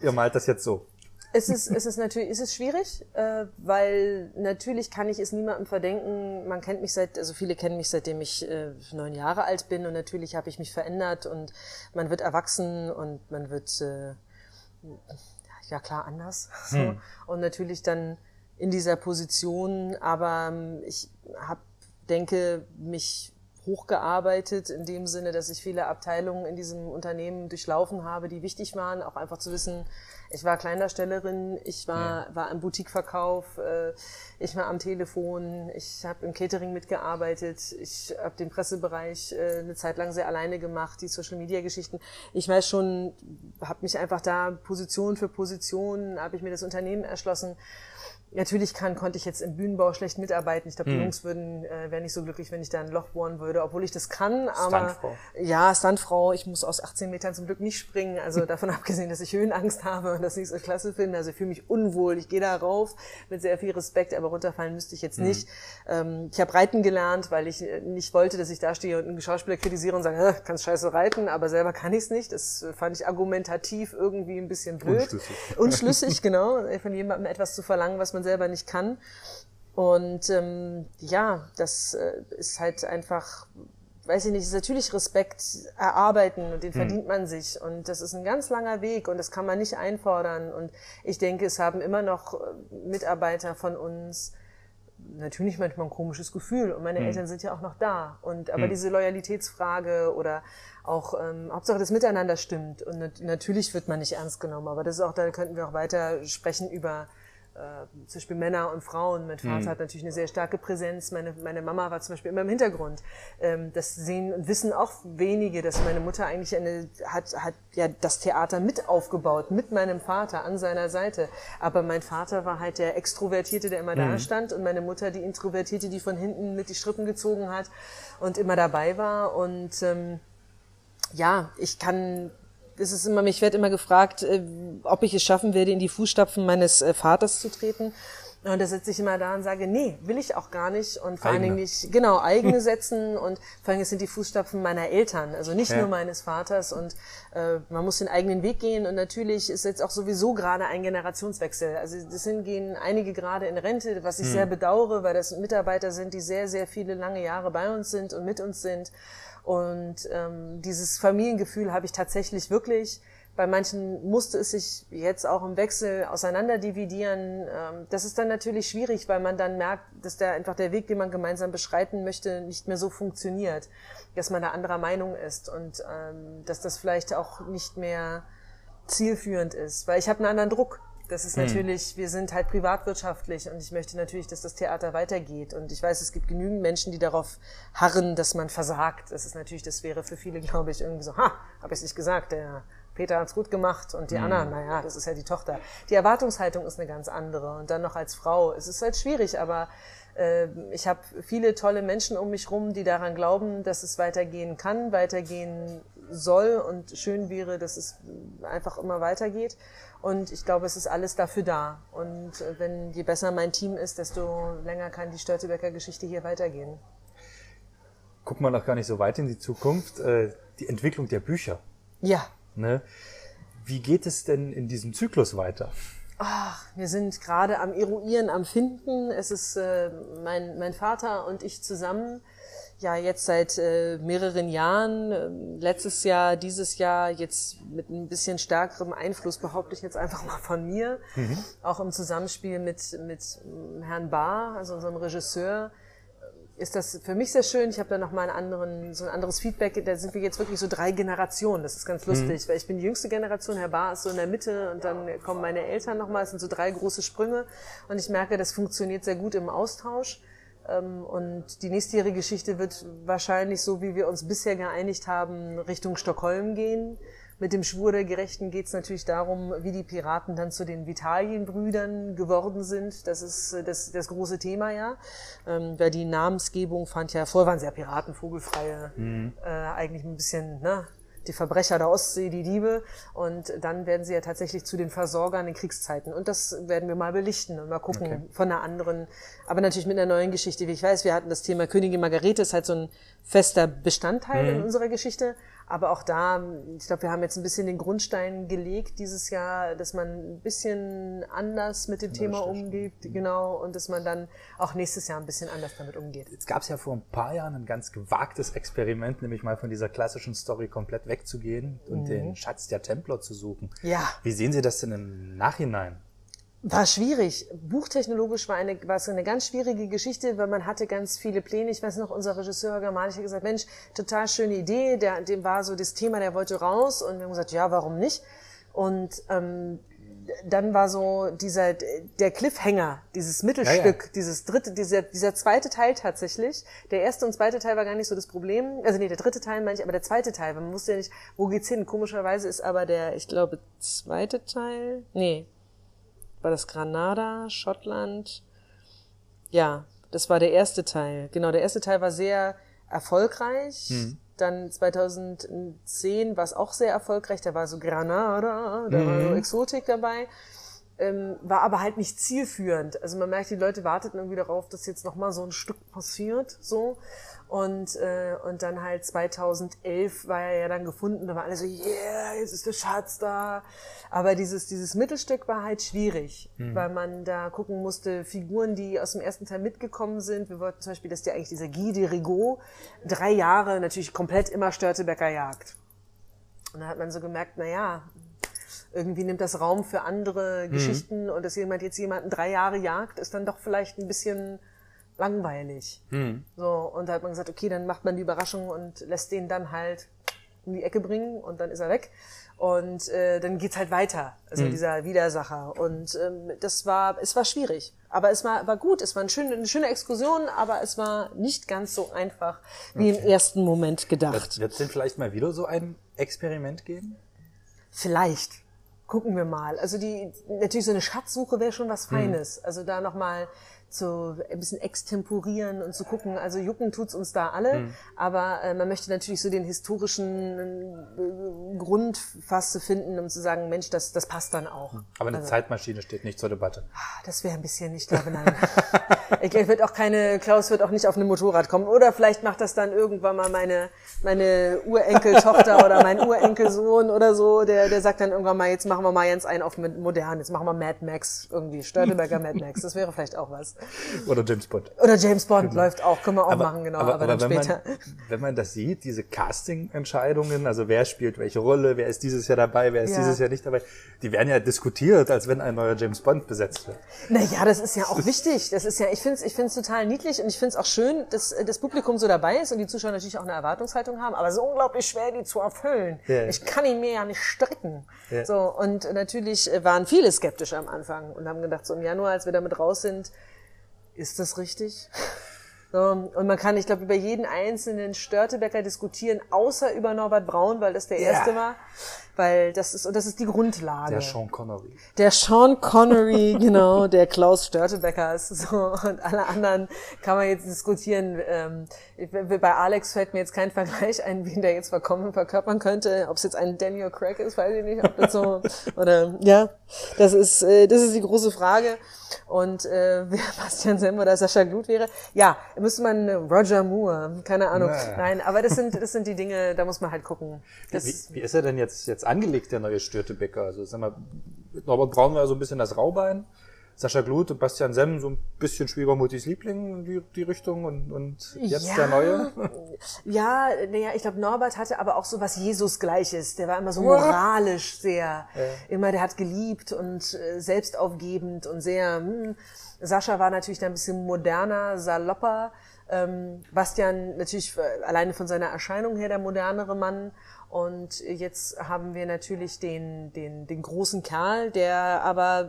ihr malt das jetzt so? Es ist, es ist natürlich, es ist schwierig, äh, weil natürlich kann ich es niemandem verdenken. Man kennt mich seit, also viele kennen mich seitdem ich äh, neun Jahre alt bin und natürlich habe ich mich verändert und man wird erwachsen und man wird äh, ja klar anders. So. Hm. Und natürlich dann in dieser Position, aber ähm, ich hab, denke, mich hochgearbeitet in dem Sinne, dass ich viele Abteilungen in diesem Unternehmen durchlaufen habe, die wichtig waren, auch einfach zu wissen, ich war Kleindarstellerin, ich war, ja. war im Boutiqueverkauf, äh, ich war am Telefon, ich habe im Catering mitgearbeitet, ich habe den Pressebereich äh, eine Zeit lang sehr alleine gemacht, die Social-Media-Geschichten. Ich weiß schon, habe mich einfach da Position für Position, habe ich mir das Unternehmen erschlossen Natürlich kann, konnte ich jetzt im Bühnenbau schlecht mitarbeiten. Ich glaube, die hm. Jungs würden, äh, wären nicht so glücklich, wenn ich da ein Loch bohren würde, obwohl ich das kann. Aber Stuntfrau. ja, Stuntfrau. Ich muss aus 18 Metern zum Glück nicht springen. Also davon <laughs> abgesehen, dass ich Höhenangst habe und das nicht so klasse finde. Also ich fühle mich unwohl. Ich gehe da rauf mit sehr viel Respekt, aber runterfallen müsste ich jetzt hm. nicht. Ähm, ich habe Reiten gelernt, weil ich äh, nicht wollte, dass ich da stehe und einen Schauspieler kritisiere und sage, kannst scheiße reiten, aber selber kann ich es nicht. Das äh, fand ich argumentativ irgendwie ein bisschen blöd. Unschlüssig. Unschlüssig, <laughs> genau. Von jemandem etwas zu verlangen, was man man selber nicht kann. Und ähm, ja, das äh, ist halt einfach, weiß ich nicht, ist natürlich Respekt erarbeiten und den hm. verdient man sich. Und das ist ein ganz langer Weg und das kann man nicht einfordern. Und ich denke, es haben immer noch äh, Mitarbeiter von uns natürlich manchmal ein komisches Gefühl und meine hm. Eltern sind ja auch noch da. Und aber hm. diese Loyalitätsfrage oder auch ähm, Hauptsache das Miteinander stimmt und nat natürlich wird man nicht ernst genommen. Aber das ist auch, da könnten wir auch weiter sprechen über äh, zum Beispiel Männer und Frauen. Mein Vater mhm. hat natürlich eine sehr starke Präsenz. Meine, meine Mama war zum Beispiel immer im Hintergrund. Ähm, das sehen und wissen auch wenige, dass meine Mutter eigentlich eine, hat, hat ja das Theater mit aufgebaut, mit meinem Vater an seiner Seite. Aber mein Vater war halt der Extrovertierte, der immer mhm. da stand und meine Mutter die Introvertierte, die von hinten mit die Strippen gezogen hat und immer dabei war. Und ähm, ja, ich kann es ist immer, mich wird immer gefragt, äh, ob ich es schaffen werde, in die Fußstapfen meines äh, Vaters zu treten. Und da sitze ich immer da und sage, nee, will ich auch gar nicht. Und vor allen Dingen nicht, genau, eigene setzen. Und vor allem, es sind die Fußstapfen meiner Eltern, also nicht ja. nur meines Vaters. Und äh, man muss den eigenen Weg gehen. Und natürlich ist jetzt auch sowieso gerade ein Generationswechsel. Also das sind, gehen einige gerade in Rente, was ich hm. sehr bedauere, weil das Mitarbeiter sind, die sehr, sehr viele lange Jahre bei uns sind und mit uns sind. Und ähm, dieses Familiengefühl habe ich tatsächlich wirklich. Bei manchen musste es sich jetzt auch im Wechsel auseinanderdividieren. Ähm, das ist dann natürlich schwierig, weil man dann merkt, dass der einfach der Weg, den man gemeinsam beschreiten möchte, nicht mehr so funktioniert, dass man da anderer Meinung ist und ähm, dass das vielleicht auch nicht mehr zielführend ist, weil ich habe einen anderen Druck. Das ist hm. natürlich, wir sind halt privatwirtschaftlich und ich möchte natürlich, dass das Theater weitergeht. Und ich weiß, es gibt genügend Menschen, die darauf harren, dass man versagt. Das ist natürlich, das wäre für viele, <laughs> glaube ich, irgendwie so, ha, habe ich nicht gesagt, der Peter hat's gut gemacht und die mhm. Anna, naja, das ist ja die Tochter. Die Erwartungshaltung ist eine ganz andere. Und dann noch als Frau. Es ist halt schwierig, aber äh, ich habe viele tolle Menschen um mich rum, die daran glauben, dass es weitergehen kann, weitergehen soll und schön wäre, dass es einfach immer weitergeht. Und ich glaube, es ist alles dafür da. Und äh, wenn je besser mein Team ist, desto länger kann die Störtebecker Geschichte hier weitergehen. Gucken wir noch gar nicht so weit in die Zukunft. Äh, die Entwicklung der Bücher. Ja. Ne? Wie geht es denn in diesem Zyklus weiter? Ach, wir sind gerade am Eruieren, am Finden. Es ist äh, mein, mein Vater und ich zusammen ja jetzt seit äh, mehreren Jahren, äh, letztes Jahr, dieses Jahr, jetzt mit ein bisschen stärkerem Einfluss, behaupte ich jetzt einfach mal von mir, mhm. auch im Zusammenspiel mit, mit Herrn Bahr, also unserem Regisseur, ist das für mich sehr schön. Ich habe da noch mal einen anderen, so ein anderes Feedback. Da sind wir jetzt wirklich so drei Generationen. Das ist ganz lustig, mhm. weil ich bin die jüngste Generation. Herr Bar ist so in der Mitte und dann kommen meine Eltern noch mal. Es sind so drei große Sprünge und ich merke, das funktioniert sehr gut im Austausch. Ähm, und die nächstjährige Geschichte wird wahrscheinlich so, wie wir uns bisher geeinigt haben, Richtung Stockholm gehen. Mit dem Schwur der Gerechten geht es natürlich darum, wie die Piraten dann zu den Vitalienbrüdern geworden sind. Das ist äh, das, das große Thema ja. Ähm, weil die Namensgebung fand ja, vorher waren sie ja Piraten, Vogelfreie, mhm. äh, eigentlich ein bisschen, ne, die Verbrecher der Ostsee, die Diebe. Und dann werden sie ja tatsächlich zu den Versorgern in Kriegszeiten. Und das werden wir mal belichten und mal gucken okay. von einer anderen, aber natürlich mit einer neuen Geschichte. Wie ich weiß, wir hatten das Thema Königin Margarete, ist halt so ein fester Bestandteil mhm. in unserer Geschichte. Aber auch da, ich glaube, wir haben jetzt ein bisschen den Grundstein gelegt dieses Jahr, dass man ein bisschen anders mit dem Thema umgeht, genau, und dass man dann auch nächstes Jahr ein bisschen anders damit umgeht. Jetzt gab es ja vor ein paar Jahren ein ganz gewagtes Experiment, nämlich mal von dieser klassischen Story komplett wegzugehen und mhm. den Schatz der Templer zu suchen. Ja. Wie sehen Sie das denn im Nachhinein? War schwierig. Buchtechnologisch war, eine, war es eine ganz schwierige Geschichte, weil man hatte ganz viele Pläne. Ich weiß noch, unser Regisseur Germanisch hat gesagt, Mensch, total schöne Idee. Der, dem war so das Thema, der wollte raus. Und wir haben gesagt, ja, warum nicht? Und ähm, dann war so dieser der Cliffhanger, dieses Mittelstück, ja, ja. dieses dritte, dieser, dieser zweite Teil tatsächlich. Der erste und zweite Teil war gar nicht so das Problem. Also nee, der dritte Teil meine ich, aber der zweite Teil, man wusste ja nicht, wo geht's hin. Komischerweise ist aber der, ich glaube, zweite Teil, nee, war das Granada, Schottland? Ja, das war der erste Teil. Genau, der erste Teil war sehr erfolgreich. Mhm. Dann 2010 war es auch sehr erfolgreich. Da war so Granada, da mhm. war so mhm. Exotik dabei. Ähm, war aber halt nicht zielführend. Also man merkt, die Leute warteten irgendwie darauf, dass jetzt nochmal so ein Stück passiert, so. Und, äh, und dann halt 2011 war er ja dann gefunden, da war alle so, yeah, jetzt ist der Schatz da. Aber dieses, dieses Mittelstück war halt schwierig, mhm. weil man da gucken musste, Figuren, die aus dem ersten Teil mitgekommen sind. Wir wollten zum Beispiel, dass der eigentlich dieser Guy de Rigaud drei Jahre natürlich komplett immer Störtebecker jagt. Und da hat man so gemerkt, na ja, irgendwie nimmt das Raum für andere mhm. Geschichten und dass jemand jetzt jemanden drei Jahre jagt, ist dann doch vielleicht ein bisschen langweilig. Hm. So, und da hat man gesagt, okay, dann macht man die Überraschung und lässt den dann halt in die Ecke bringen und dann ist er weg. Und äh, dann geht's halt weiter, also hm. dieser Widersacher. Und ähm, das war, es war schwierig. Aber es war, war gut, es war eine schöne, eine schöne Exkursion, aber es war nicht ganz so einfach wie okay. im ersten Moment gedacht. Wird es denn vielleicht mal wieder so ein Experiment geben? Vielleicht. Gucken wir mal. Also die, natürlich so eine Schatzsuche wäre schon was hm. Feines. Hm. Also da nochmal zu ein bisschen extemporieren und zu gucken. Also jucken tut's uns da alle, mhm. aber äh, man möchte natürlich so den historischen äh, Grund fast zu finden, um zu sagen, Mensch, das, das passt dann auch. Mhm. Aber eine also, Zeitmaschine steht nicht zur Debatte. Ah, das wäre ein bisschen, ich glaube, nein. <laughs> ich wird auch keine, Klaus wird auch nicht auf einem Motorrad kommen. Oder vielleicht macht das dann irgendwann mal meine, meine Urenkeltochter oder mein Urenkelsohn oder so, der, der sagt dann irgendwann mal, jetzt machen wir mal jetzt einen auf modern, jetzt machen wir Mad Max irgendwie, Störteberger Mad Max. Das wäre vielleicht auch was. Oder James Bond. Oder James Bond genau. läuft auch, können wir auch aber, machen, genau, aber, aber, aber dann wenn später. Man, <laughs> wenn man das sieht, diese Casting-Entscheidungen, also wer spielt welche Rolle, wer ist dieses Jahr dabei, wer ist ja. dieses Jahr nicht dabei, die werden ja diskutiert, als wenn ein neuer James Bond besetzt wird. Naja, das ist ja auch wichtig. Das ist ja, ich finde es ich find's total niedlich und ich finde es auch schön, dass das Publikum so dabei ist und die Zuschauer natürlich auch eine Erwartungshaltung haben, aber so unglaublich schwer, die zu erfüllen. Ja. Ich kann ihn mir ja nicht stricken. Ja. So, und natürlich waren viele skeptisch am Anfang und haben gedacht, so im Januar, als wir damit raus sind, ist das richtig? So, <laughs> und man kann, ich glaube, über jeden einzelnen Störtebecker diskutieren, außer über Norbert Braun, weil das der yeah. erste war. Weil das ist, und das ist die Grundlage. Der Sean Connery. Der Sean Connery, <laughs> genau, der Klaus Störtebecker ist. So, und alle anderen kann man jetzt diskutieren. Ähm, bei Alex fällt mir jetzt kein Vergleich ein, wen der jetzt verkommen, verkörpern könnte. Ob es jetzt ein Daniel Craig ist, weiß ich nicht. Ob das so, <laughs> oder, ja, das ist, äh, das ist die große Frage. Und äh, <laughs> wer Bastian Sem oder Sascha Glut wäre, ja, müsste man Roger Moore, keine Ahnung. Nee. Nein, aber das sind das sind die Dinge, da muss man halt gucken. Wie, wie, ist er denn jetzt jetzt angelegt, der neue Störtebecker? Also sag mal, Norbert Braun war so ein bisschen das Raubein. Sascha Glut und Bastian Semm so ein bisschen Schwiegermutis Liebling in die, die Richtung und, und jetzt ja, der Neue? <laughs> Ja, naja, ich glaube, Norbert hatte aber auch so was Jesus-Gleiches. Der war immer so moralisch sehr, ja. immer der hat geliebt und äh, selbstaufgebend und sehr, hm. Sascha war natürlich da ein bisschen moderner, salopper, Ähm, Bastian natürlich äh, alleine von seiner Erscheinung her der modernere Mann und jetzt haben wir natürlich den, den, den großen Kerl, der aber,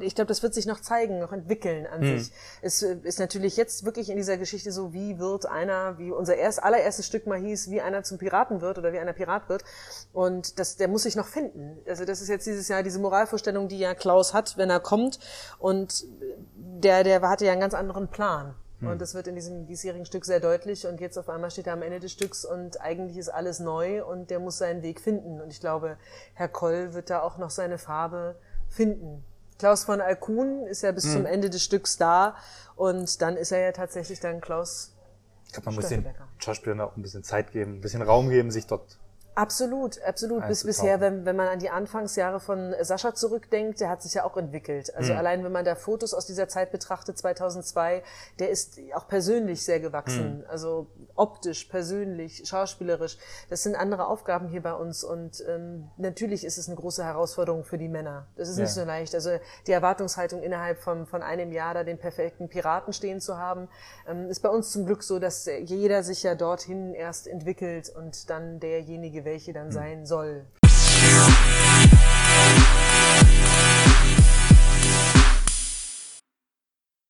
ich glaube, das wird sich noch zeigen, noch entwickeln an hm. sich. Es ist natürlich jetzt wirklich in dieser Geschichte so, wie wird einer, wie unser erst, allererstes Stück mal hieß, wie einer zum Piraten wird oder wie einer Pirat wird. Und das, der muss sich noch finden. Also das ist jetzt dieses Jahr diese Moralvorstellung, die ja Klaus hat, wenn er kommt. Und der, der hatte ja einen ganz anderen Plan. Hm. Und das wird in diesem diesjährigen Stück sehr deutlich. Und jetzt auf einmal steht er am Ende des Stücks und eigentlich ist alles neu und der muss seinen Weg finden. Und ich glaube, Herr Koll wird da auch noch seine Farbe finden. Klaus von Alkuhn ist ja bis hm. zum Ende des Stücks da und dann ist er ja tatsächlich dann Klaus. Ich glaube, man muss den Schauspielern auch ein bisschen Zeit geben, ein bisschen Raum geben, sich dort Absolut, absolut. Bis bisher, wenn, wenn man an die Anfangsjahre von Sascha zurückdenkt, der hat sich ja auch entwickelt. Also mhm. allein wenn man da Fotos aus dieser Zeit betrachtet, 2002, der ist auch persönlich sehr gewachsen. Mhm. Also optisch, persönlich, schauspielerisch. Das sind andere Aufgaben hier bei uns und ähm, natürlich ist es eine große Herausforderung für die Männer. Das ist ja. nicht so leicht. Also die Erwartungshaltung innerhalb von, von einem Jahr da den perfekten Piraten stehen zu haben, ähm, ist bei uns zum Glück so, dass jeder sich ja dorthin erst entwickelt und dann derjenige welche dann hm. sein soll.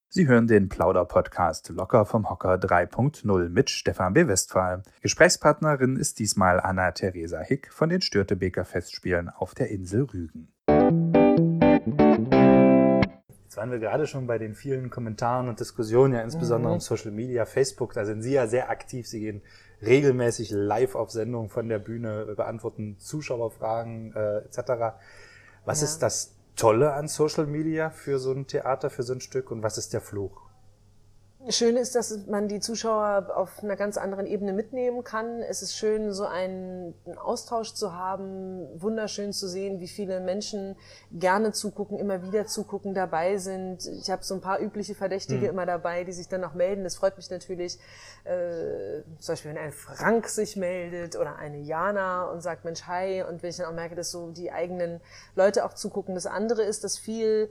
Sie hören den Plauder-Podcast Locker vom Hocker 3.0 mit Stefan B. Westphal. Gesprächspartnerin ist diesmal Anna-Theresa Hick von den Störtebeker Festspielen auf der Insel Rügen. Jetzt waren wir gerade schon bei den vielen Kommentaren und Diskussionen, ja insbesondere mhm. um Social Media, Facebook. Da sind Sie ja sehr aktiv. Sie gehen regelmäßig live auf Sendung von der Bühne, beantworten Zuschauerfragen äh, etc. Was ja. ist das Tolle an Social Media für so ein Theater, für so ein Stück und was ist der Fluch? Schön ist, dass man die Zuschauer auf einer ganz anderen Ebene mitnehmen kann. Es ist schön, so einen, Austausch zu haben. Wunderschön zu sehen, wie viele Menschen gerne zugucken, immer wieder zugucken, dabei sind. Ich habe so ein paar übliche Verdächtige mhm. immer dabei, die sich dann noch melden. Das freut mich natürlich. Äh, zum Beispiel, wenn ein Frank sich meldet oder eine Jana und sagt, Mensch, hi. Und wenn ich dann auch merke, dass so die eigenen Leute auch zugucken. Das andere ist, dass viel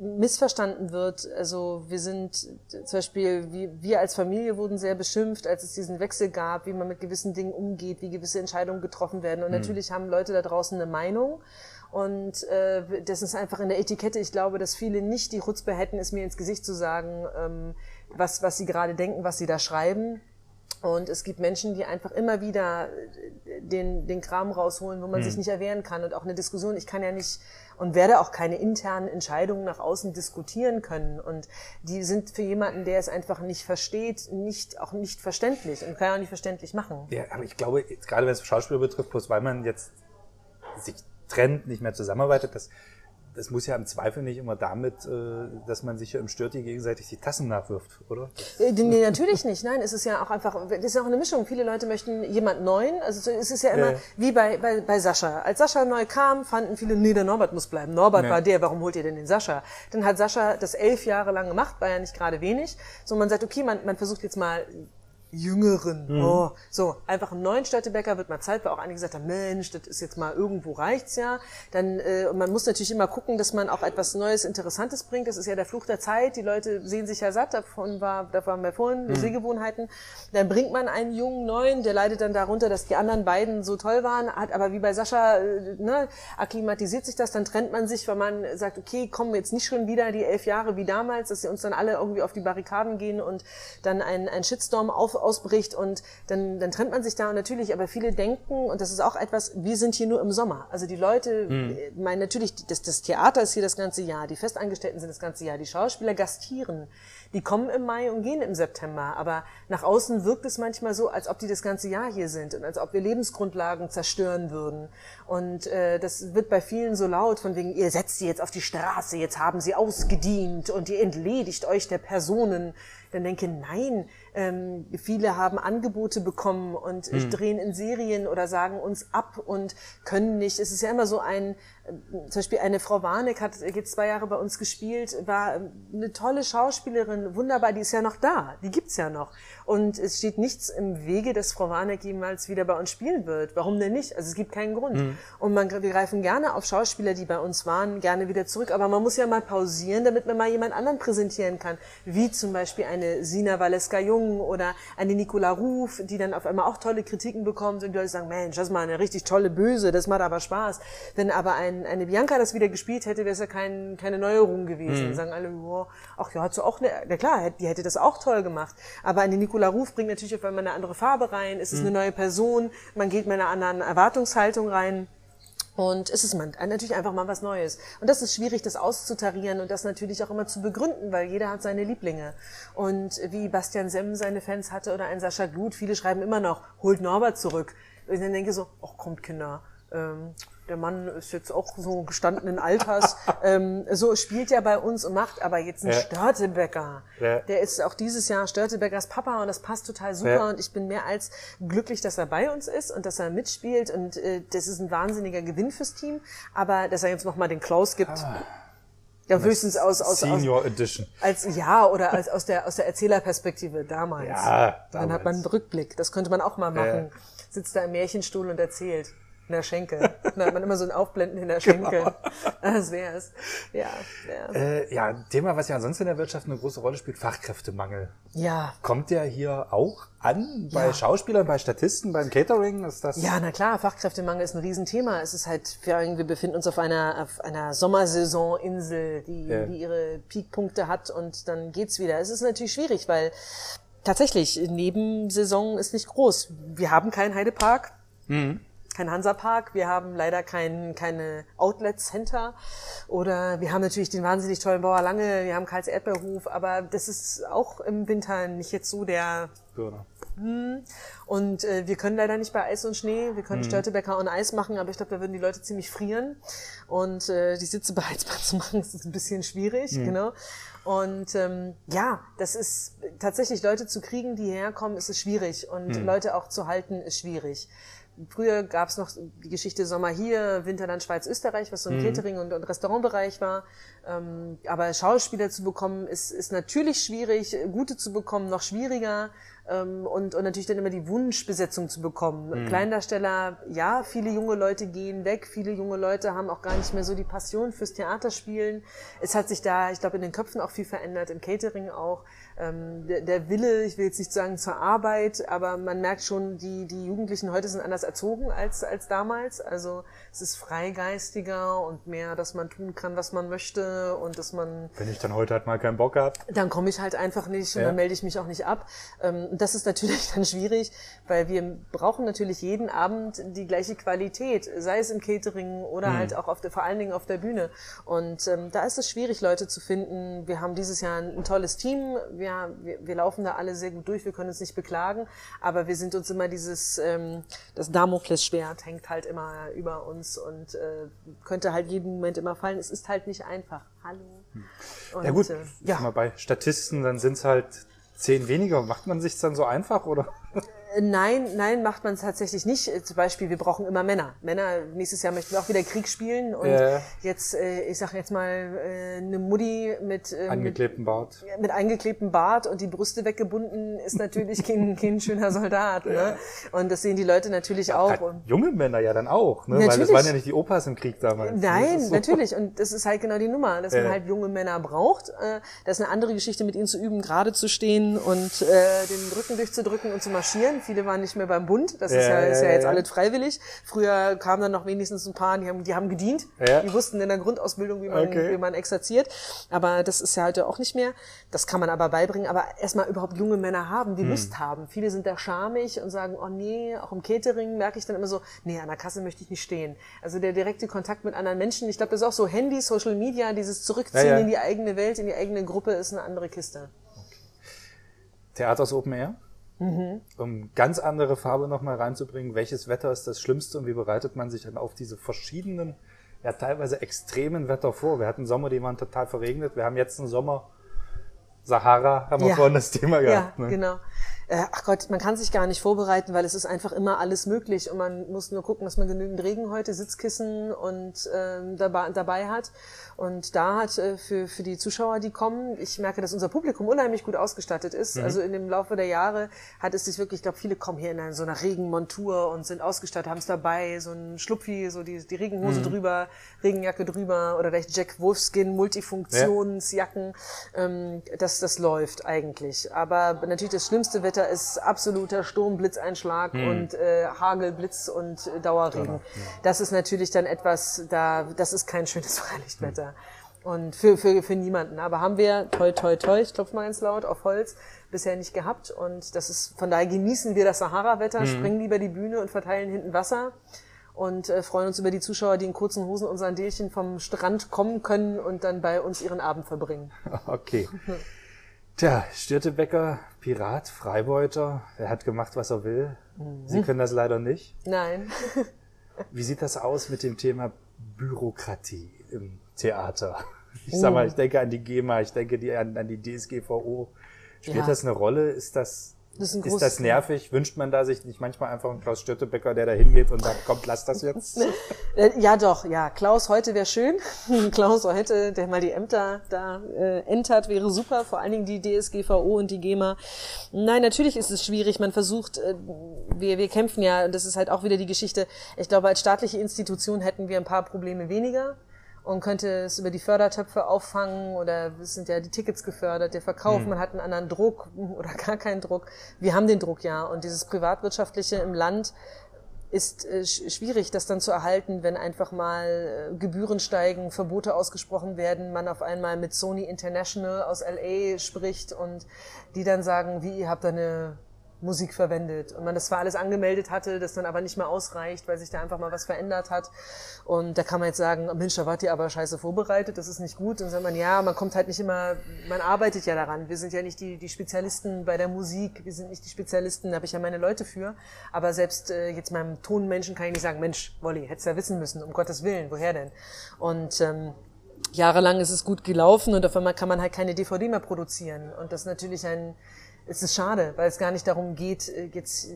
missverstanden wird. Also wir sind zum Beispiel, wir, wir als Familie wurden sehr beschimpft, als es diesen Wechsel gab, wie man mit gewissen Dingen umgeht, wie gewisse Entscheidungen getroffen werden. Und mhm. natürlich haben Leute da draußen eine Meinung. Und äh, das ist einfach in der Etikette. Ich glaube, dass viele nicht die Rutzbe hätten, es mir ins Gesicht zu sagen, ähm, was, was sie gerade denken, was sie da schreiben. Und es gibt Menschen, die einfach immer wieder den, den Kram rausholen, wo man mhm. sich nicht erwehren kann. Und auch eine Diskussion, ich kann ja nicht und werde auch keine internen Entscheidungen nach außen diskutieren können. Und die sind für jemanden, der es einfach nicht versteht, nicht, auch nicht verständlich und kann ja auch nicht verständlich machen. Ja, aber ich glaube, gerade wenn es Schauspieler betrifft, bloß weil man jetzt sich trennt, nicht mehr zusammenarbeitet, das das muss ja im Zweifel nicht immer damit, äh, dass man sich ja im Störti gegenseitig die Tassen nachwirft, oder? Äh, nee, natürlich nicht. Nein, es ist ja auch einfach, es ist ja auch eine Mischung. Viele Leute möchten jemand Neuen. Also es ist ja immer ja. wie bei, bei, bei Sascha. Als Sascha neu kam, fanden viele, nee, der Norbert muss bleiben. Norbert ja. war der, warum holt ihr denn den Sascha? Dann hat Sascha das elf Jahre lang gemacht, war ja nicht gerade wenig. So, man sagt, okay, man, man versucht jetzt mal Jüngeren. Mhm. Oh, so, einfach einen neuen Städtebäcker wird mal Zeit, weil auch einige gesagt haben, Mensch, das ist jetzt mal irgendwo reicht's ja. Dann, äh, und man muss natürlich immer gucken, dass man auch etwas Neues, Interessantes bringt. Das ist ja der Fluch der Zeit. Die Leute sehen sich ja satt, davon war, davon haben wir vorhin, mhm. Sehgewohnheiten. Dann bringt man einen jungen Neuen, der leidet dann darunter, dass die anderen beiden so toll waren, hat aber wie bei Sascha, äh, ne, akklimatisiert sich das, dann trennt man sich, weil man sagt, okay, kommen jetzt nicht schon wieder die elf Jahre wie damals, dass sie uns dann alle irgendwie auf die Barrikaden gehen und dann ein, ein Shitstorm auf ausbricht und dann, dann trennt man sich da und natürlich, aber viele denken, und das ist auch etwas, wir sind hier nur im Sommer. Also die Leute mhm. meinen natürlich, das, das Theater ist hier das ganze Jahr, die Festangestellten sind das ganze Jahr, die Schauspieler gastieren. Die kommen im Mai und gehen im September, aber nach außen wirkt es manchmal so, als ob die das ganze Jahr hier sind und als ob wir Lebensgrundlagen zerstören würden. Und äh, das wird bei vielen so laut, von wegen, ihr setzt sie jetzt auf die Straße, jetzt haben sie ausgedient und ihr entledigt euch der Personen. Dann denke, nein, ähm, viele haben Angebote bekommen und mhm. drehen in Serien oder sagen uns ab und können nicht. Es ist ja immer so ein, zum Beispiel eine Frau Warneck hat jetzt zwei Jahre bei uns gespielt, war eine tolle Schauspielerin, wunderbar, die ist ja noch da, die gibt's ja noch. Und es steht nichts im Wege, dass Frau Warneck jemals wieder bei uns spielen wird. Warum denn nicht? Also es gibt keinen Grund. Mhm. Und man, wir greifen gerne auf Schauspieler, die bei uns waren, gerne wieder zurück. Aber man muss ja mal pausieren, damit man mal jemand anderen präsentieren kann. Wie zum Beispiel eine Sina Valeska-Jung oder eine Nicola Ruf, die dann auf einmal auch tolle Kritiken bekommt und die Leute sagen, Mensch, das ist mal eine richtig tolle Böse, das macht aber Spaß. Wenn aber ein, eine Bianca das wieder gespielt hätte, wäre es ja kein, keine Neuerung gewesen. Mhm. Sagen alle, oh, ach ja, hat so auch eine, ja klar, die hätte das auch toll gemacht. Aber eine Nicola Ruf bringt natürlich auf einmal eine andere Farbe rein, es ist mhm. eine neue Person, man geht mit einer anderen Erwartungshaltung rein. Und es ist natürlich einfach mal was Neues. Und das ist schwierig, das auszutarieren und das natürlich auch immer zu begründen, weil jeder hat seine Lieblinge. Und wie Bastian Semm seine Fans hatte oder ein Sascha Glut, viele schreiben immer noch, holt Norbert zurück. Und ich dann denke so, ach kommt Kinder, ähm, der Mann ist jetzt auch so gestandenen Alters, <laughs> ähm, so spielt er bei uns und macht aber jetzt einen ja. Störtebecker. Ja. Der ist auch dieses Jahr Störtebeckers Papa und das passt total super ja. und ich bin mehr als glücklich, dass er bei uns ist und dass er mitspielt und äh, das ist ein wahnsinniger Gewinn fürs Team, aber dass er jetzt nochmal den Klaus gibt. Ah. Ja, höchstens aus, aus, Senior aus, Edition. Als, ja, oder als, aus der, aus der Erzählerperspektive damals. Ja, damals. Dann hat man einen Rückblick. Das könnte man auch mal machen. Sitzt da im Märchenstuhl und erzählt in der Schenkel. Da hat man immer so ein Aufblenden in der Schenkel. Genau. <laughs> Das wär's. Ja, wär's. Äh, ja, Thema, was ja ansonsten in der Wirtschaft eine große Rolle spielt, Fachkräftemangel. Ja. Kommt der hier auch an bei ja. Schauspielern, bei Statisten, beim Catering? Ist das? Ja, na klar, Fachkräftemangel ist ein Riesenthema. Es ist halt, wir befinden uns auf einer, auf einer Sommersaisoninsel, die, ja. die ihre Peakpunkte hat und dann geht's wieder. Es ist natürlich schwierig, weil tatsächlich, Nebensaison ist nicht groß. Wir haben keinen Heidepark. Mhm kein Hansapark, wir haben leider kein, keine Outlet Center oder wir haben natürlich den wahnsinnig tollen Bauer Lange, wir haben Karls Erdbeerhof, aber das ist auch im Winter nicht jetzt so der. Hm. Und äh, wir können leider nicht bei Eis und Schnee, wir können mhm. Störtebäcker und Eis machen, aber ich glaube, da würden die Leute ziemlich frieren. Und äh, die Sitze <laughs> beheizbar zu machen, ist ein bisschen schwierig, mhm. genau. Und ähm, ja, das ist tatsächlich Leute zu kriegen, die hierher kommen, ist es schwierig. Und mhm. Leute auch zu halten, ist schwierig. Früher gab es noch die Geschichte Sommer hier, Winter dann Schweiz, Österreich, was so ein mhm. Catering- und, und Restaurantbereich war. Ähm, aber Schauspieler zu bekommen, ist, ist natürlich schwierig, gute zu bekommen, noch schwieriger. Ähm, und, und natürlich dann immer die Wunschbesetzung zu bekommen. Mhm. Kleindarsteller, ja, viele junge Leute gehen weg, viele junge Leute haben auch gar nicht mehr so die Passion fürs Theaterspielen. Es hat sich da, ich glaube, in den Köpfen auch viel verändert, im Catering auch ähm, der, der Wille, ich will jetzt nicht sagen zur Arbeit, aber man merkt schon, die, die Jugendlichen heute sind anders erzogen als, als damals. Also es ist freigeistiger und mehr, dass man tun kann, was man möchte und dass man... Wenn ich dann heute halt mal keinen Bock habe. Dann komme ich halt einfach nicht und ja. dann melde ich mich auch nicht ab. Ähm, das ist natürlich <laughs> dann schwierig, weil wir brauchen natürlich jeden Abend die gleiche Qualität, sei es im Catering oder mhm. halt auch auf der, vor allen Dingen auf der Bühne. Und ähm, da ist es schwierig, Leute zu finden. Wir haben dieses Jahr ein, ein tolles Team. Wir ja, wir, wir laufen da alle sehr gut durch, wir können uns nicht beklagen, aber wir sind uns immer dieses, ähm, das Damoklesschwert hängt halt immer über uns und äh, könnte halt jeden Moment immer fallen. Es ist halt nicht einfach. Hallo. Hm. Und, ja gut, äh, ja. mal bei Statisten, dann sind es halt zehn weniger. Macht man sich dann so einfach oder? Nein, nein, macht man es tatsächlich nicht. Äh, zum Beispiel, wir brauchen immer Männer. Männer, nächstes Jahr möchten wir auch wieder Krieg spielen. Und ja. jetzt, äh, ich sag jetzt mal, äh, eine Mutti mit äh, angeklebtem Bart. Mit angeklebtem Bart und die Brüste weggebunden ist natürlich kein, <laughs> kein schöner Soldat. Ne? Und das sehen die Leute natürlich auch. Junge Männer ja dann auch, ne? Natürlich. Weil das waren ja nicht die Opas im Krieg damals. Nein, so. natürlich. Und das ist halt genau die Nummer, dass ja. man halt junge Männer braucht. Äh, das ist eine andere Geschichte, mit ihnen zu üben, gerade zu stehen und äh, den Rücken durchzudrücken und zu marschieren viele waren nicht mehr beim Bund. Das ja, ist ja, ist ja, ja jetzt alles freiwillig. Früher kamen dann noch wenigstens ein paar, die haben, die haben gedient. Ja. Die wussten in der Grundausbildung, wie man, okay. wie man exerziert. Aber das ist ja heute auch nicht mehr. Das kann man aber beibringen. Aber erstmal überhaupt junge Männer haben, die hm. Lust haben. Viele sind da schamig und sagen, oh nee, auch im Catering merke ich dann immer so, nee, an der Kasse möchte ich nicht stehen. Also der direkte Kontakt mit anderen Menschen. Ich glaube, das ist auch so Handy, Social Media, dieses Zurückziehen in die eigene Welt, in die eigene Gruppe ist eine andere Kiste. Okay. Theaters Open Air? Mhm. Um ganz andere Farbe nochmal reinzubringen, welches Wetter ist das Schlimmste und wie bereitet man sich dann auf diese verschiedenen, ja teilweise extremen Wetter vor? Wir hatten Sommer, die waren total verregnet. Wir haben jetzt einen Sommer, Sahara, haben wir ja. vorhin das Thema gehabt. Ja, ne? genau. Äh, ach Gott, man kann sich gar nicht vorbereiten, weil es ist einfach immer alles möglich und man muss nur gucken, dass man genügend Regen heute, Sitzkissen und ähm, dabei, dabei hat. Und da hat äh, für, für die Zuschauer, die kommen, ich merke, dass unser Publikum unheimlich gut ausgestattet ist. Mhm. Also in dem Laufe der Jahre hat es sich wirklich, ich glaube, viele kommen hier in so einer Regenmontur und sind ausgestattet, haben es dabei, so ein Schlupfi, so die, die Regenhose mhm. drüber, Regenjacke drüber oder vielleicht Jack Wolfskin, Multifunktionsjacken. Ja. Ähm, das, das läuft eigentlich. Aber natürlich das schlimmste Wetter ist absoluter Sturm, Blitzeinschlag mhm. und äh, Hagel, Blitz und äh, Dauerregen. Ja. Das ist natürlich dann etwas, da, das ist kein schönes <laughs> Freilichtwetter. Und für, für, für niemanden. Aber haben wir, toi, toi, toi, ich klopfe mal ganz laut, auf Holz, bisher nicht gehabt. Und das ist, von daher genießen wir das Sahara-Wetter, mhm. springen lieber die Bühne und verteilen hinten Wasser. Und äh, freuen uns über die Zuschauer, die in kurzen Hosen und Sandelchen vom Strand kommen können und dann bei uns ihren Abend verbringen. <laughs> Okay. <laughs> Tja, Stürtebecker, Pirat, Freibeuter, er hat gemacht, was er will. Mhm. Sie können das leider nicht. Nein. <laughs> Wie sieht das aus mit dem Thema Bürokratie im Theater. <laughs> Ich sag mal, oh. ich denke an die GEMA, ich denke an, an die DSGVO. Spielt ja. das eine Rolle? Ist das, das ist, ist, das nervig? Wünscht man da sich nicht manchmal einfach einen Klaus Störtebecker, der da hingeht und sagt, kommt, lass das jetzt? <laughs> Äh, ja, doch, ja. Klaus heute wäre schön. <laughs> Klaus heute, der mal die Ämter da äh, entert, wäre super. Vor allen Dingen die DSGVO und die GEMA. Nein, natürlich ist es schwierig. Man versucht, äh, wir, wir kämpfen ja, das ist halt auch wieder die Geschichte. Ich glaube, als staatliche Institution hätten wir ein paar Probleme weniger und könnte es über die Fördertöpfe auffangen oder es sind ja die Tickets gefördert, der Verkauf, mhm. man hat einen anderen Druck <laughs> oder gar keinen Druck. Wir haben den Druck ja und dieses privatwirtschaftliche im Land ist äh, schwierig, das dann zu erhalten, wenn einfach mal äh, Gebühren steigen, Verbote ausgesprochen werden, man auf einmal mit Sony International aus LA spricht und die dann sagen, wie, ihr habt da eine Musik verwendet und man das zwar alles angemeldet hatte, das dann aber nicht mehr ausreicht, weil sich da einfach mal was verändert hat. Und da kann man jetzt sagen, Mensch, da wart ihr aber scheiße vorbereitet, das ist nicht gut. Und dann sagt man, ja, man kommt halt nicht immer, man arbeitet ja daran. Wir sind ja nicht die, die Spezialisten bei der Musik, wir sind nicht die Spezialisten, da habe ich ja meine Leute für. Aber selbst äh, jetzt meinem Tonmenschen kann ich nicht sagen, Mensch, Wolli, hättest ja wissen müssen, um Gottes Willen, woher denn? Und ähm, jahrelang ist es gut gelaufen und auf einmal kann man halt keine DVD mehr produzieren. Und das ist natürlich ein es ist schade, weil es gar nicht darum geht, äh, jetzt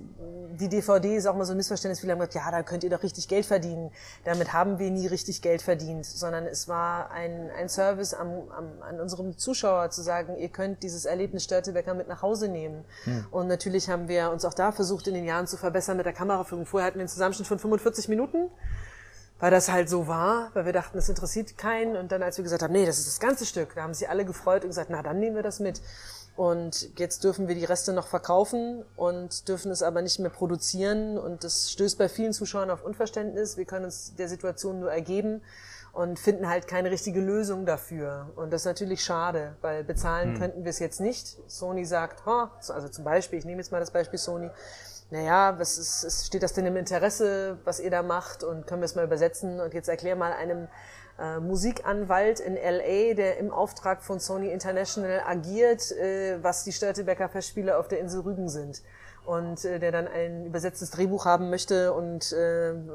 die DVD ist auch mal so ein Missverständnis. Viele haben gesagt, ja, da könnt ihr doch richtig Geld verdienen. Damit haben wir nie richtig Geld verdient, sondern es war ein, ein Service am, am, an unserem Zuschauer zu sagen, ihr könnt dieses Erlebnis Störtebecker mit nach Hause nehmen. Hm. Und natürlich haben wir uns auch da versucht, in den Jahren zu verbessern mit der Kameraführung. Vorher hatten wir einen Zusammenschnitt von 45 Minuten weil das halt so war, weil wir dachten, das interessiert keinen. Und dann, als wir gesagt haben, nee, das ist das ganze Stück, da haben sie alle gefreut und gesagt, na, dann nehmen wir das mit. Und jetzt dürfen wir die Reste noch verkaufen und dürfen es aber nicht mehr produzieren. Und das stößt bei vielen Zuschauern auf Unverständnis. Wir können uns der Situation nur ergeben und finden halt keine richtige Lösung dafür. Und das ist natürlich schade, weil bezahlen hm. könnten wir es jetzt nicht. Sony sagt, oh, also zum Beispiel, ich nehme jetzt mal das Beispiel Sony, naja, was ist, steht das denn im Interesse, was ihr da macht und können wir es mal übersetzen und jetzt erklär mal einem äh, Musikanwalt in LA, der im Auftrag von Sony International agiert, äh, was die Störtebecker Festspiele auf der Insel Rügen sind. Und äh, der dann ein übersetztes Drehbuch haben möchte und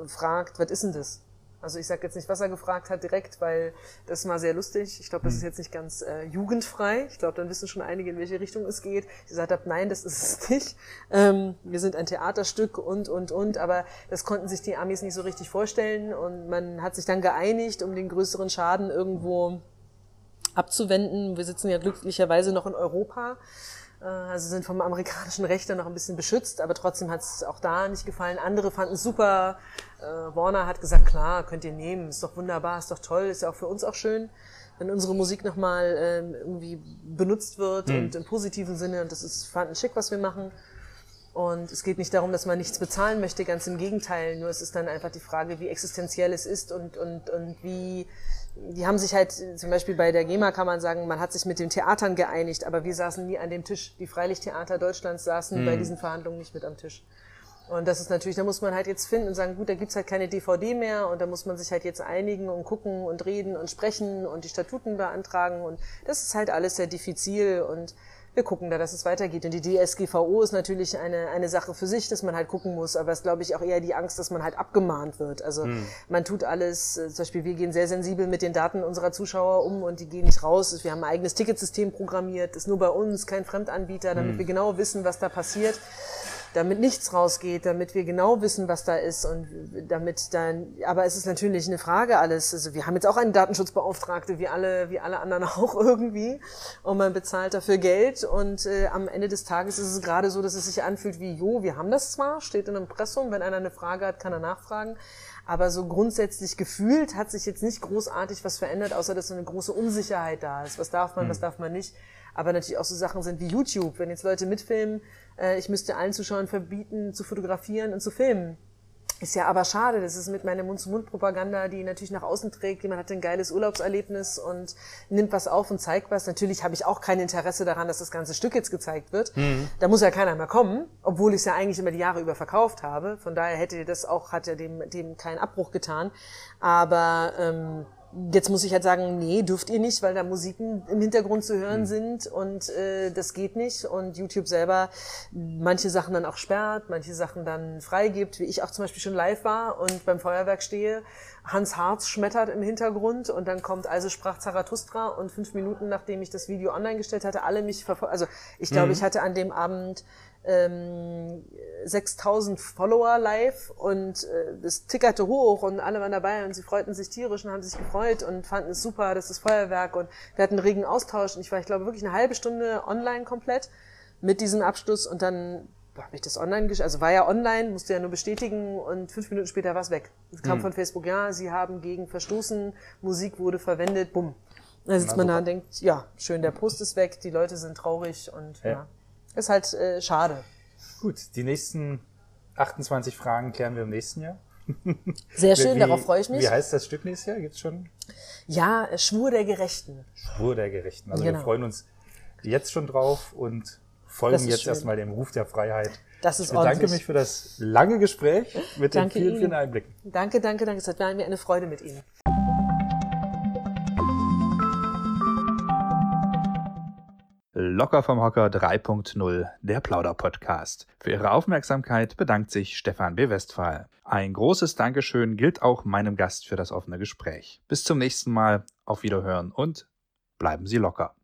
fragt, was ist denn das? Also ich sage jetzt nicht, was er gefragt hat direkt, weil das war sehr lustig. Ich glaube, das ist hm. jetzt nicht ganz äh, jugendfrei. Ich glaube, dann wissen schon einige, in welche Richtung es geht. Ich gesagt habe, nein, das ist es nicht. Ähm, wir sind ein Theaterstück und, und, und. Aber das konnten sich die Amis nicht so richtig vorstellen. Und man hat sich dann geeinigt, um den größeren Schaden irgendwo abzuwenden. Wir sitzen ja glücklicherweise noch in Europa. Äh, also sind vom amerikanischen Recht dann noch ein bisschen beschützt, aber trotzdem hat es auch da nicht gefallen. Andere fanden es super. Äh, Warner hat gesagt, klar, könnt ihr nehmen, ist doch wunderbar, ist doch toll, ist ja auch für uns auch schön, wenn unsere Musik nochmal ähm, irgendwie benutzt wird mhm. und im positiven Sinne. Und das ist, fanden schick, was wir machen. Und es geht nicht darum, dass man nichts bezahlen möchte, ganz im Gegenteil. Nur es ist dann einfach die Frage, wie existenziell es ist und, und, und wie die haben sich halt, zum Beispiel bei der GEMA kann man sagen, man hat sich mit den Theatern geeinigt, aber wir saßen nie an dem Tisch. Die Freilichttheater Deutschlands saßen mhm. bei diesen Verhandlungen nicht mit am Tisch. Und das ist natürlich, da muss man halt jetzt finden und sagen, gut, da gibt's halt keine DVD mehr und da muss man sich halt jetzt einigen und gucken und reden und sprechen und die Statuten beantragen und das ist halt alles sehr diffizil und wir gucken da, dass es weitergeht. Und die DSGVO ist natürlich eine, eine Sache für sich, dass man halt gucken muss, aber es ist, glaube ich, auch eher die Angst, dass man halt abgemahnt wird. Also hm. man tut alles, äh, zum Beispiel wir gehen sehr sensibel mit den Daten unserer Zuschauer um und die gehen nicht raus. Wir haben ein eigenes Ticketsystem programmiert, ist nur bei uns, kein Fremdanbieter, damit hm. wir genau wissen, was da passiert damit nichts rausgeht, damit wir genau wissen, was da ist und damit dann, aber es ist natürlich eine Frage alles. Also wir haben jetzt auch einen Datenschutzbeauftragte, wie alle, wie alle anderen <laughs> auch irgendwie, und man bezahlt dafür Geld und äh, am Ende des Tages ist es gerade so, dass es sich anfühlt wie, jo, wir haben das zwar, steht in einem Impressum, wenn einer eine Frage hat, kann er nachfragen, aber so grundsätzlich gefühlt hat sich jetzt nicht großartig was verändert, außer dass so eine große Unsicherheit da ist. Was darf man, was darf man nicht? Aber natürlich auch so Sachen sind wie YouTube. Wenn jetzt Leute mitfilmen, äh, ich müsste allen Zuschauern verbieten, zu fotografieren und zu filmen. Ist ja aber schade, das ist mit meiner Mund-zu-Mund-Propaganda, die natürlich nach außen trägt. Jemand hat ein geiles Urlaubserlebnis und nimmt was auf und zeigt was. Natürlich habe ich auch kein Interesse daran, dass das ganze Stück jetzt gezeigt wird. Mhm. Da muss ja keiner mehr kommen, obwohl ich es ja eigentlich immer die Jahre über verkauft habe. Von daher hätte das auch, hat ja dem, dem keinen Abbruch getan. Aber ähm, Jetzt muss ich halt sagen, nee, dürft ihr nicht, weil da Musiken im Hintergrund zu hören mhm. sind und äh, das geht nicht. Und YouTube selber manche Sachen dann auch sperrt, manche Sachen dann freigibt, wie ich auch zum Beispiel schon live war und beim Feuerwerk stehe. Hans Harz schmettert im Hintergrund und dann kommt Also sprach Zarathustra und fünf Minuten nachdem ich das Video online gestellt hatte, alle mich verfolgt. Also ich glaube, mhm. ich hatte an dem Abend ähm, 6000 Follower live und äh, das tickerte hoch und alle waren dabei und sie freuten sich tierisch und haben sich gefreut und fanden es super, das ist Feuerwerk und wir hatten einen regen Austausch und ich war, ich glaube, wirklich eine halbe Stunde online komplett mit diesem Abschluss und dann habe ich das online, also war ja online, musste ja nur bestätigen und fünf Minuten später war es weg. Es kam mhm. von Facebook, ja, sie haben gegen verstoßen, Musik wurde verwendet, bumm. Da sitzt man da und denkt, ja, schön, der Post ist weg, die Leute sind traurig und ja. ja. Ist halt äh, schade. Gut, die nächsten 28 Fragen klären wir im nächsten Jahr. <laughs> Sehr schön, wie, darauf freue ich mich. Wie heißt das Stück nächstes Jahr? Gibt's schon? Ja, Schwur der Gerechten. Schwur der Gerechten. Also genau. wir freuen uns jetzt schon drauf und folgen jetzt schön. erstmal dem Ruf der Freiheit. Das ist ich bedanke ordentlich. mich für das lange Gespräch mit danke den vielen, Ihnen. vielen Einblicken. Danke, danke, danke. Es hat mir eine Freude mit Ihnen. Locker vom Hocker 3.0, der Plauder-Podcast. Für Ihre Aufmerksamkeit bedankt sich Stefan B. Westphal. Ein großes Dankeschön gilt auch meinem Gast für das offene Gespräch. Bis zum nächsten Mal, auf Wiederhören und bleiben Sie locker.